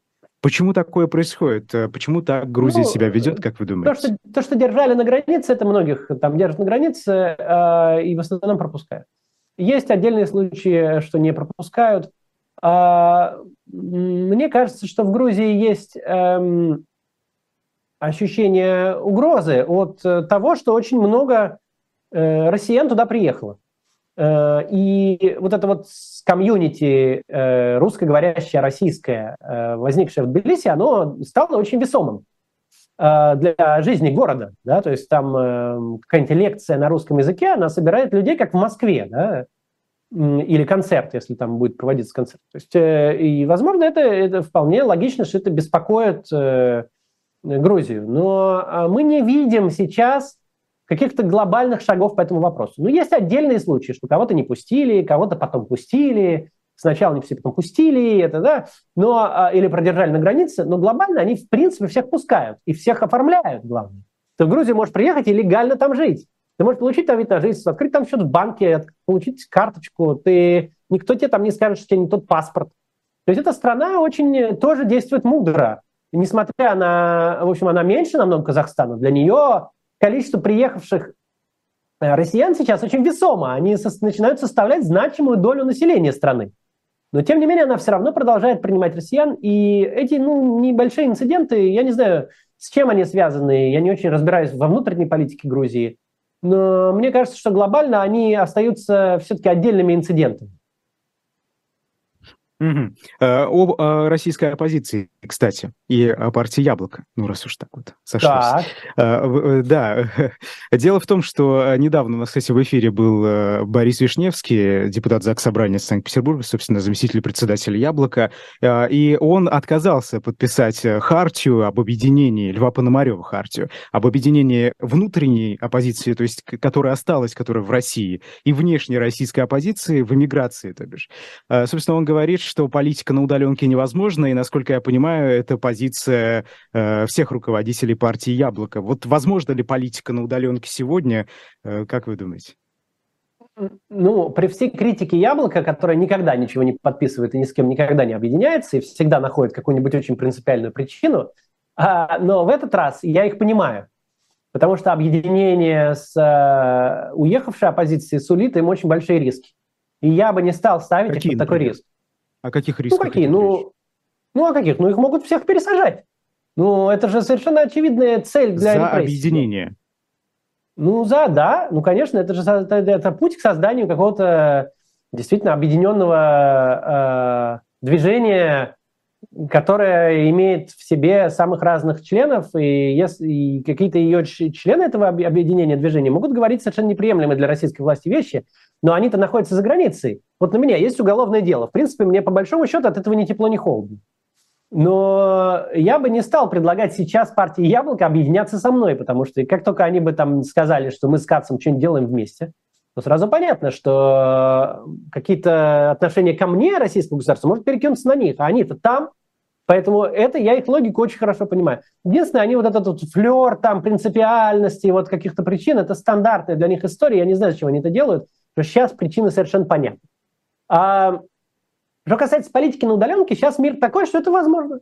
Почему такое происходит? Почему так Грузия ну, себя ведет, как вы думаете? То что, то, что держали на границе, это многих там держат на границе э, и в основном пропускают. Есть отдельные случаи, что не пропускают. А, мне кажется, что в Грузии есть эм, ощущение угрозы от э, того, что очень много э, россиян туда приехало. Э, и вот это вот комьюнити русскоговорящее, российское, возникшее в Тбилиси, оно стало очень весомым для жизни города. Да? То есть там э, какая-нибудь лекция на русском языке, она собирает людей, как в Москве. Да? Или концерт, если там будет проводиться концерт. То есть, э, и, возможно, это, это вполне логично, что это беспокоит э, Грузию. Но а, мы не видим сейчас каких-то глобальных шагов по этому вопросу. Но есть отдельные случаи, что кого-то не пустили, кого-то потом пустили, сначала не все, потом пустили, это, да, но, а, или продержали на границе, но глобально они, в принципе, всех пускают и всех оформляют, главное. Ты в Грузию можешь приехать и легально там жить. Ты можешь получить там вид на жительство, открыть там счет в банке, получить карточку. Ты, никто тебе там не скажет, что у тебя не тот паспорт. То есть эта страна очень тоже действует мудро. Несмотря на, в общем, она меньше намного Казахстана, для нее количество приехавших э, россиян сейчас очень весомо. Они со, начинают составлять значимую долю населения страны. Но, тем не менее, она все равно продолжает принимать россиян. И эти ну, небольшие инциденты, я не знаю, с чем они связаны. Я не очень разбираюсь во внутренней политике Грузии. Но мне кажется, что глобально они остаются все-таки отдельными инцидентами. Угу. Об э, российской оппозиции, кстати, и о партии «Яблоко», ну, раз уж так вот сошлось. Так. Э, да, дело в том, что недавно у нас, кстати, в эфире был Борис Вишневский, депутат ЗАГС Собрания Санкт-Петербурга, собственно, заместитель председателя «Яблока», и он отказался подписать хартию об объединении, Льва Пономарева хартию, об объединении внутренней оппозиции, то есть которая осталась, которая в России, и внешней российской оппозиции в эмиграции, то бишь. Собственно, он говорит, что политика на удаленке невозможна, и, насколько я понимаю, это позиция э, всех руководителей партии «Яблоко». Вот возможно ли политика на удаленке сегодня? Э, как вы думаете? Ну, при всей критике «Яблока», которая никогда ничего не подписывает и ни с кем никогда не объединяется, и всегда находит какую-нибудь очень принципиальную причину, а, но в этот раз я их понимаю. Потому что объединение с э, уехавшей оппозицией сулит им очень большие риски. И я бы не стал ставить Какие, их под такой риск. О каких рисках? Ну, какие? Ну, ну, а каких? Ну, их могут всех пересажать. Ну, это же совершенно очевидная цель для За объединение. Ну, за, да. Ну, конечно, это же это, это путь к созданию какого-то действительно объединенного э, движения, которое имеет в себе самых разных членов, и, и какие-то ее члены этого объединения движения могут говорить совершенно неприемлемые для российской власти вещи, но они-то находятся за границей. Вот на меня есть уголовное дело. В принципе, мне по большому счету от этого ни тепло, ни холодно. Но я бы не стал предлагать сейчас партии «Яблоко» объединяться со мной, потому что как только они бы там сказали, что мы с Кацем что-нибудь делаем вместе, то сразу понятно, что какие-то отношения ко мне российского государства может перекинуться на них, а они-то там, Поэтому это я их логику очень хорошо понимаю. Единственное, они вот этот вот флер там принципиальности, вот каких-то причин, это стандартная для них история. Я не знаю, зачем они это делают, но сейчас причины совершенно понятны. А что касается политики на удаленке, сейчас мир такой, что это возможно.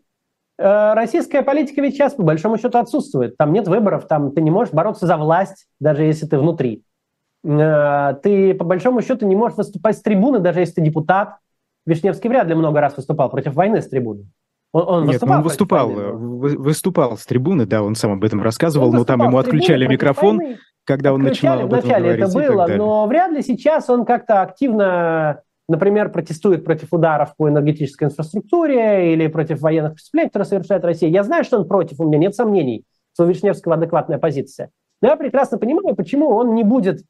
Э, российская политика ведь сейчас по большому счету отсутствует. Там нет выборов, там ты не можешь бороться за власть, даже если ты внутри. Э, ты по большому счету не можешь выступать с трибуны, даже если ты депутат. Вишневский вряд ли много раз выступал против войны с трибуны. Он, он Нет, выступал, он выступал, войны, выступал с трибуны, да, он сам об этом рассказывал, но там ему отключали микрофон, войны, когда он начинал об этом вначале говорить. это было, но вряд ли сейчас он как-то активно например, протестует против ударов по энергетической инфраструктуре или против военных преступлений, которые совершает Россия. Я знаю, что он против, у меня нет сомнений, что у Вишневского адекватная позиция. Но я прекрасно понимаю, почему он не будет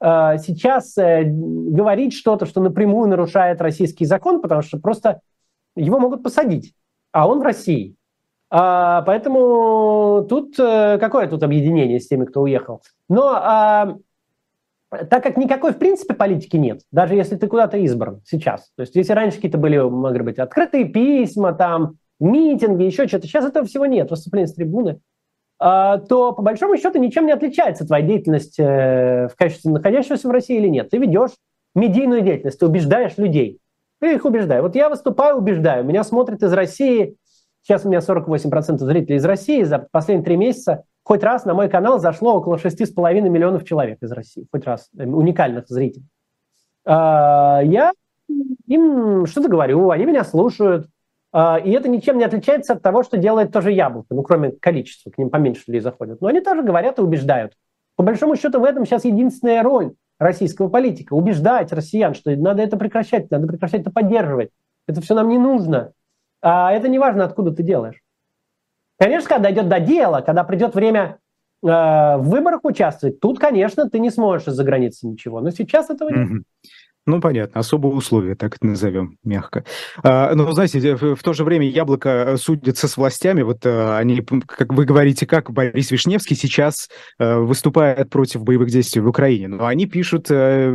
э, сейчас э, говорить что-то, что напрямую нарушает российский закон, потому что просто его могут посадить, а он в России. А, поэтому тут э, какое тут объединение с теми, кто уехал? Но а, так как никакой, в принципе, политики нет, даже если ты куда-то избран сейчас. То есть если раньше какие-то были, могли быть, открытые письма, там, митинги, еще что-то, сейчас этого всего нет, выступления с трибуны, а, то по большому счету ничем не отличается твоя деятельность э, в качестве находящегося в России или нет. Ты ведешь медийную деятельность, ты убеждаешь людей. Ты их убеждаешь. Вот я выступаю, убеждаю. Меня смотрят из России, сейчас у меня 48% зрителей из России, за последние три месяца хоть раз на мой канал зашло около 6,5 миллионов человек из России, хоть раз, э, уникальных зрителей. А, я им что-то говорю, они меня слушают, а, и это ничем не отличается от того, что делает тоже яблоко, ну, кроме количества, к ним поменьше людей заходят. Но они тоже говорят и убеждают. По большому счету в этом сейчас единственная роль российского политика – убеждать россиян, что надо это прекращать, надо прекращать это поддерживать. Это все нам не нужно. А это не важно, откуда ты делаешь. Конечно, когда дойдет до дела, когда придет время э, в выборах участвовать, тут, конечно, ты не сможешь из-за границы ничего. Но сейчас этого нет. Ну, понятно, особые условия, так это назовем мягко. А, но, знаете, в, в то же время Яблоко э, судится с властями. Вот а, они, как вы говорите, как Борис Вишневский сейчас а, выступает против боевых действий в Украине. Но они пишут а,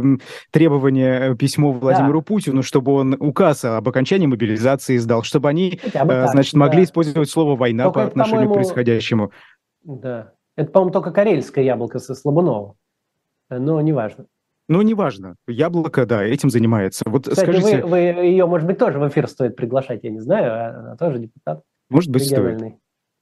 требование, письмо Владимиру да. Путину, чтобы он указ об окончании мобилизации издал, чтобы они, а, значит, да. могли использовать слово «война» только по отношению к происходящему. Да. Это, по-моему, только карельское яблоко со Слабунова. Но неважно. Ну, неважно. Яблоко, да, этим занимается. Вот Кстати, скажите... вы, вы ее, может быть, тоже в эфир стоит приглашать, я не знаю, а она тоже депутат. Может быть, стоит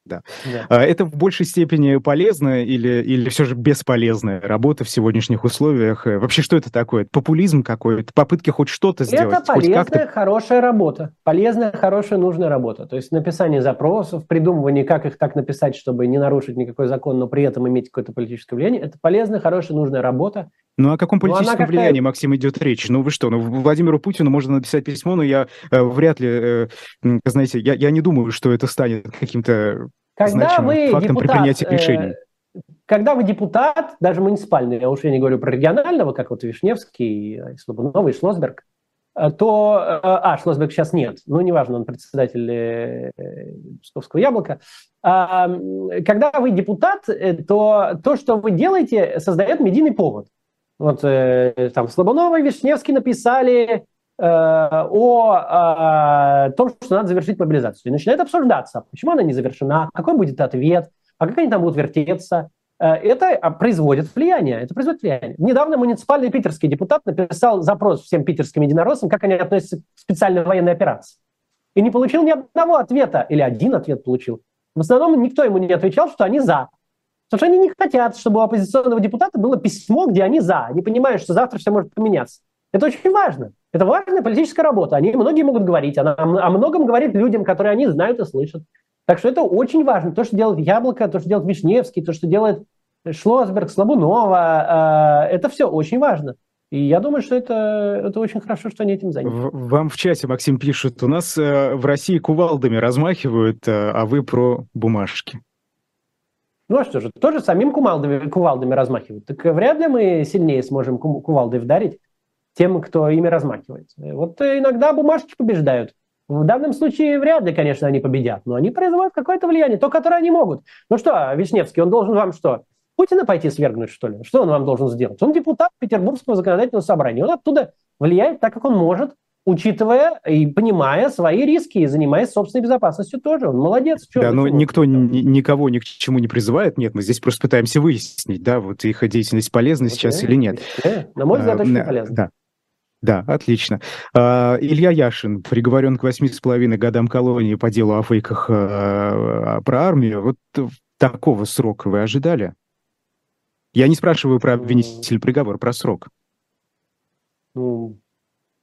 да. да. Это в большей степени полезная или, или все же бесполезная работа в сегодняшних условиях? Э, вообще, что это такое? Популизм какой-то? Попытки хоть что-то сделать? Это полезная, хорошая работа. Полезная, хорошая, нужная работа. То есть написание запросов, придумывание, как их так написать, чтобы не нарушить никакой закон, но при этом иметь какое-то политическое влияние. Это полезная, хорошая, нужная работа. Ну, о каком политическом влиянии, Максим, идет речь? Ну, вы что, ну, Владимиру Путину можно написать письмо, но я э, вряд ли, э, знаете, я, я не думаю, что это станет каким-то когда вы фактом депутат, при принятии решений. Э, когда вы депутат, даже муниципальный, я уже не говорю про регионального, как вот Вишневский, Слобунов и Шлосберг, э, то... Э, а, Шлосберг сейчас нет, ну, неважно, он председатель Псковского яблока. А, когда вы депутат, то то, что вы делаете, создает медийный повод. Вот там Слобунова и Вишневский написали Э, о, том, что надо завершить мобилизацию. И начинает обсуждаться, почему она не завершена, какой будет ответ, а как они там будут вертеться. Э, это а, производит влияние. Это производит влияние. Недавно муниципальный питерский депутат написал запрос всем питерским единороссам, как они относятся к специальной военной операции. И не получил ни одного ответа, или один ответ получил. В основном никто ему не отвечал, что они за. Потому что они не хотят, чтобы у оппозиционного депутата было письмо, где они за. Они понимают, что завтра все может поменяться. Это очень важно. Это важная политическая работа. Они многие могут говорить, она о многом говорит людям, которые они знают и слышат. Так что это очень важно. То, что делает Яблоко, то, что делает Вишневский, то, что делает Шлосберг, Слабунова, э, это все очень важно. И я думаю, что это, это очень хорошо, что они этим заняты. Вам в чате, Максим, пишет, у нас э, в России кувалдами размахивают, э, а вы про бумажки. Ну а что же, тоже самим кувалдами, кувалдами размахивают. Так вряд ли мы сильнее сможем кувалдой вдарить тем, кто ими размахивает. Вот иногда бумажки побеждают. В данном случае вряд ли, конечно, они победят, но они производят какое-то влияние, то, которое они могут. Ну что, Вишневский, он должен вам что? Путина пойти свергнуть, что ли? Что он вам должен сделать? Он депутат Петербургского законодательного собрания. Он оттуда влияет так, как он может, учитывая и понимая свои риски и занимаясь собственной безопасностью тоже. Он молодец. Да, но никто ни, никого ни к чему не призывает. Нет, мы здесь просто пытаемся выяснить, да, вот их деятельность полезна okay. сейчас или нет. На мой взгляд, а, очень полезно. Да. Да, отлично. Uh, Илья Яшин, приговорен к восьми с половиной годам колонии по делу о фейках uh, про армию. Вот такого срока вы ожидали? Я не спрашиваю про обвинительный приговор, про срок. Ну,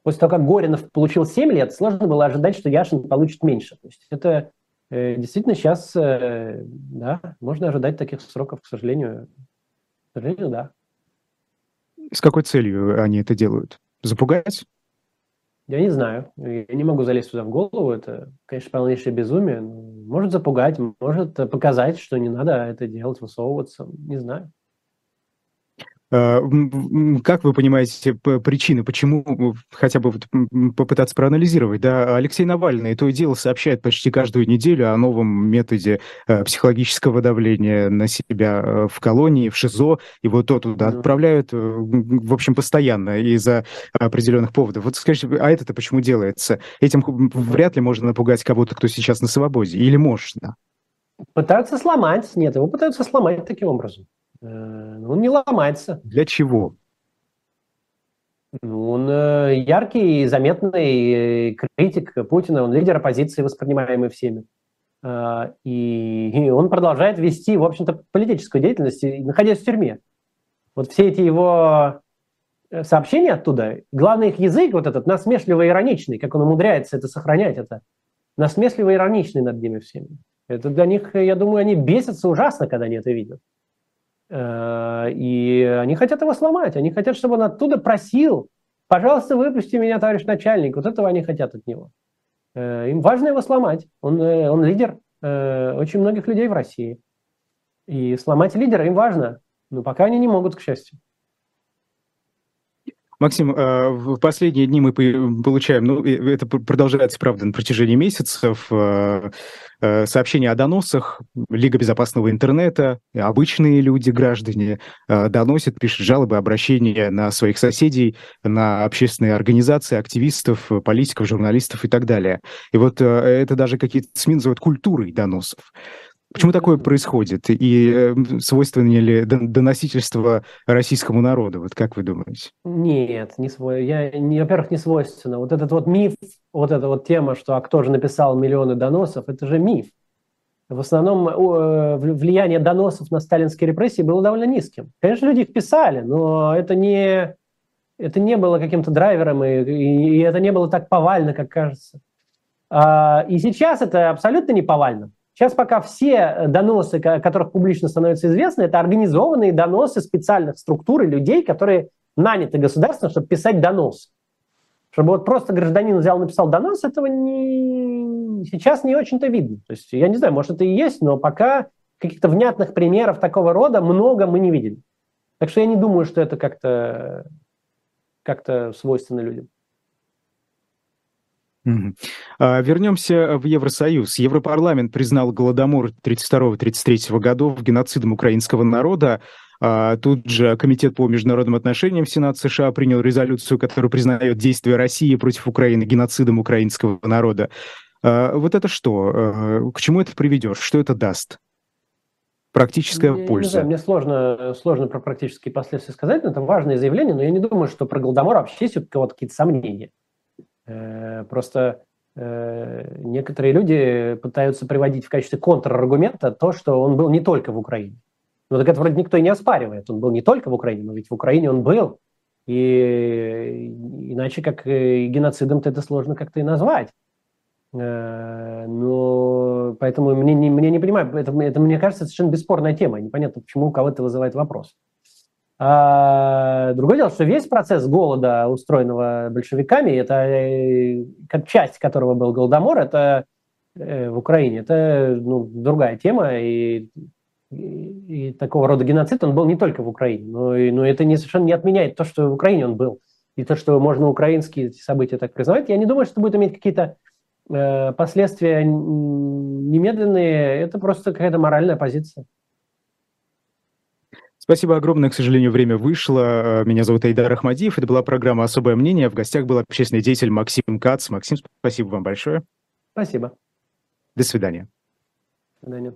после того, как Горинов получил 7 лет, сложно было ожидать, что Яшин получит меньше. То есть это э, действительно сейчас, э, да, можно ожидать таких сроков, к сожалению. К сожалению, да. С какой целью они это делают? Запугать? Я не знаю. Я не могу залезть сюда в голову. Это, конечно, полнейшее безумие. Может запугать, может показать, что не надо это делать, высовываться. Не знаю. А, как вы понимаете причины, почему хотя бы попытаться проанализировать? Да, Алексей Навальный то и дело сообщает почти каждую неделю о новом методе э, психологического давления на себя э, в колонии, в ШИЗО. Его то туда отправляют, э, в общем, постоянно из-за определенных поводов. Вот скажите, а это-то почему делается? Этим вряд ли можно напугать кого-то, кто сейчас на свободе. Или можно? Пытаются сломать. Нет, его пытаются сломать таким образом. Э, он не ломается. Для чего? Ну, он э, яркий и заметный э, критик Путина, он лидер оппозиции, воспринимаемый всеми. И он продолжает вести, в общем-то, политическую деятельность, находясь в тюрьме. Вот все эти его сообщения оттуда, главный их язык, вот этот насмешливо-ироничный, как он умудряется это сохранять, это насмешливо-ироничный над ними всеми. Это для них, я думаю, они бесятся ужасно, когда они это видят. Э, и они хотят его сломать. Они хотят, чтобы он оттуда просил, пожалуйста, выпусти меня, товарищ начальник. Вот этого они хотят от него. Э, им важно его сломать. Он, э, он лидер очень многих людей в России. И сломать лидера им важно. Но пока они не могут, к счастью. Максим, а, в последние дни мы получаем, ну, это продолжается, правда, на протяжении месяцев, а, а, сообщения о доносах, Лига безопасного интернета, обычные люди, граждане доносят, пишут жалобы, обращения на своих соседей, на общественные организации, активистов, политиков, журналистов и так далее. И вот это даже какие-то СМИ называют культурой доносов. Почему такое происходит? И э, свойственно ли доносительство российскому народу? Вот как вы думаете? Нет, не свой. Я, не, во-первых, не свойственно. Вот этот вот миф, вот эта вот тема, что а кто же написал миллионы доносов, это же миф. В основном э, влияние доносов на сталинские репрессии было довольно низким. Конечно, люди их писали, но это не, это не было каким-то драйвером, и, и, и это не было так повально, как кажется. А, и сейчас это абсолютно не повально. Сейчас пока все э, доносы, которых публично становятся известны, это организованные доносы специальных структур и людей, которые наняты государством, чтобы писать донос. Чтобы вот просто гражданин взял, написал донос, этого не... сейчас не очень-то видно. То есть я не знаю, может это и есть, но пока каких-то внятных примеров такого рода много мы не видели. Так что я не думаю, что это как-то как свойственно людям. А, вернемся в Евросоюз. Европарламент признал Голодомор 32-33 годов геноцидом украинского народа. А, тут же Комитет по международным отношениям в Сенат США принял резолюцию, которая признает действия России против Украины геноцидом украинского народа. А, вот это что? К чему это приведет? Что это даст? Практическая я польза. знаю, мне сложно, сложно про практические последствия сказать, но это важное заявление, но я не думаю, что про Голодомор вообще есть кого-то какие-то сомнения. Э, просто э, некоторые люди пытаются приводить в качестве контраргумента то, что он был не только в Украине. Но так это вроде никто и не оспаривает. Он был не только в Украине, но ведь в Украине он был. И иначе как геноцидом-то это сложно как-то и назвать. Э, но Поэтому мне не, мне не понимаю, это, это, мне кажется, совершенно бесспорная тема. Непонятно, почему у кого-то вызывает вопрос. А, другое дело, что весь процесс голода, устроенного большевиками, это э, как часть которого был Голодомор, это э, в Украине, это ну, другая тема, и, и, и такого рода геноцид, он был не только в Украине, но, и, но это не, совершенно не отменяет то, что в Украине он был, и то, что можно украинские события так признавать. Я не думаю, что будет иметь какие-то э, последствия немедленные, это просто какая-то моральная позиция. Спасибо огромное. К сожалению, время вышло. Э, меня зовут Айдар Ахмадиев. Это была программа «Особое мнение». В гостях был общественный деятель Максим Кац. Максим, спасибо вам большое. Спасибо. До свидания. До свидания.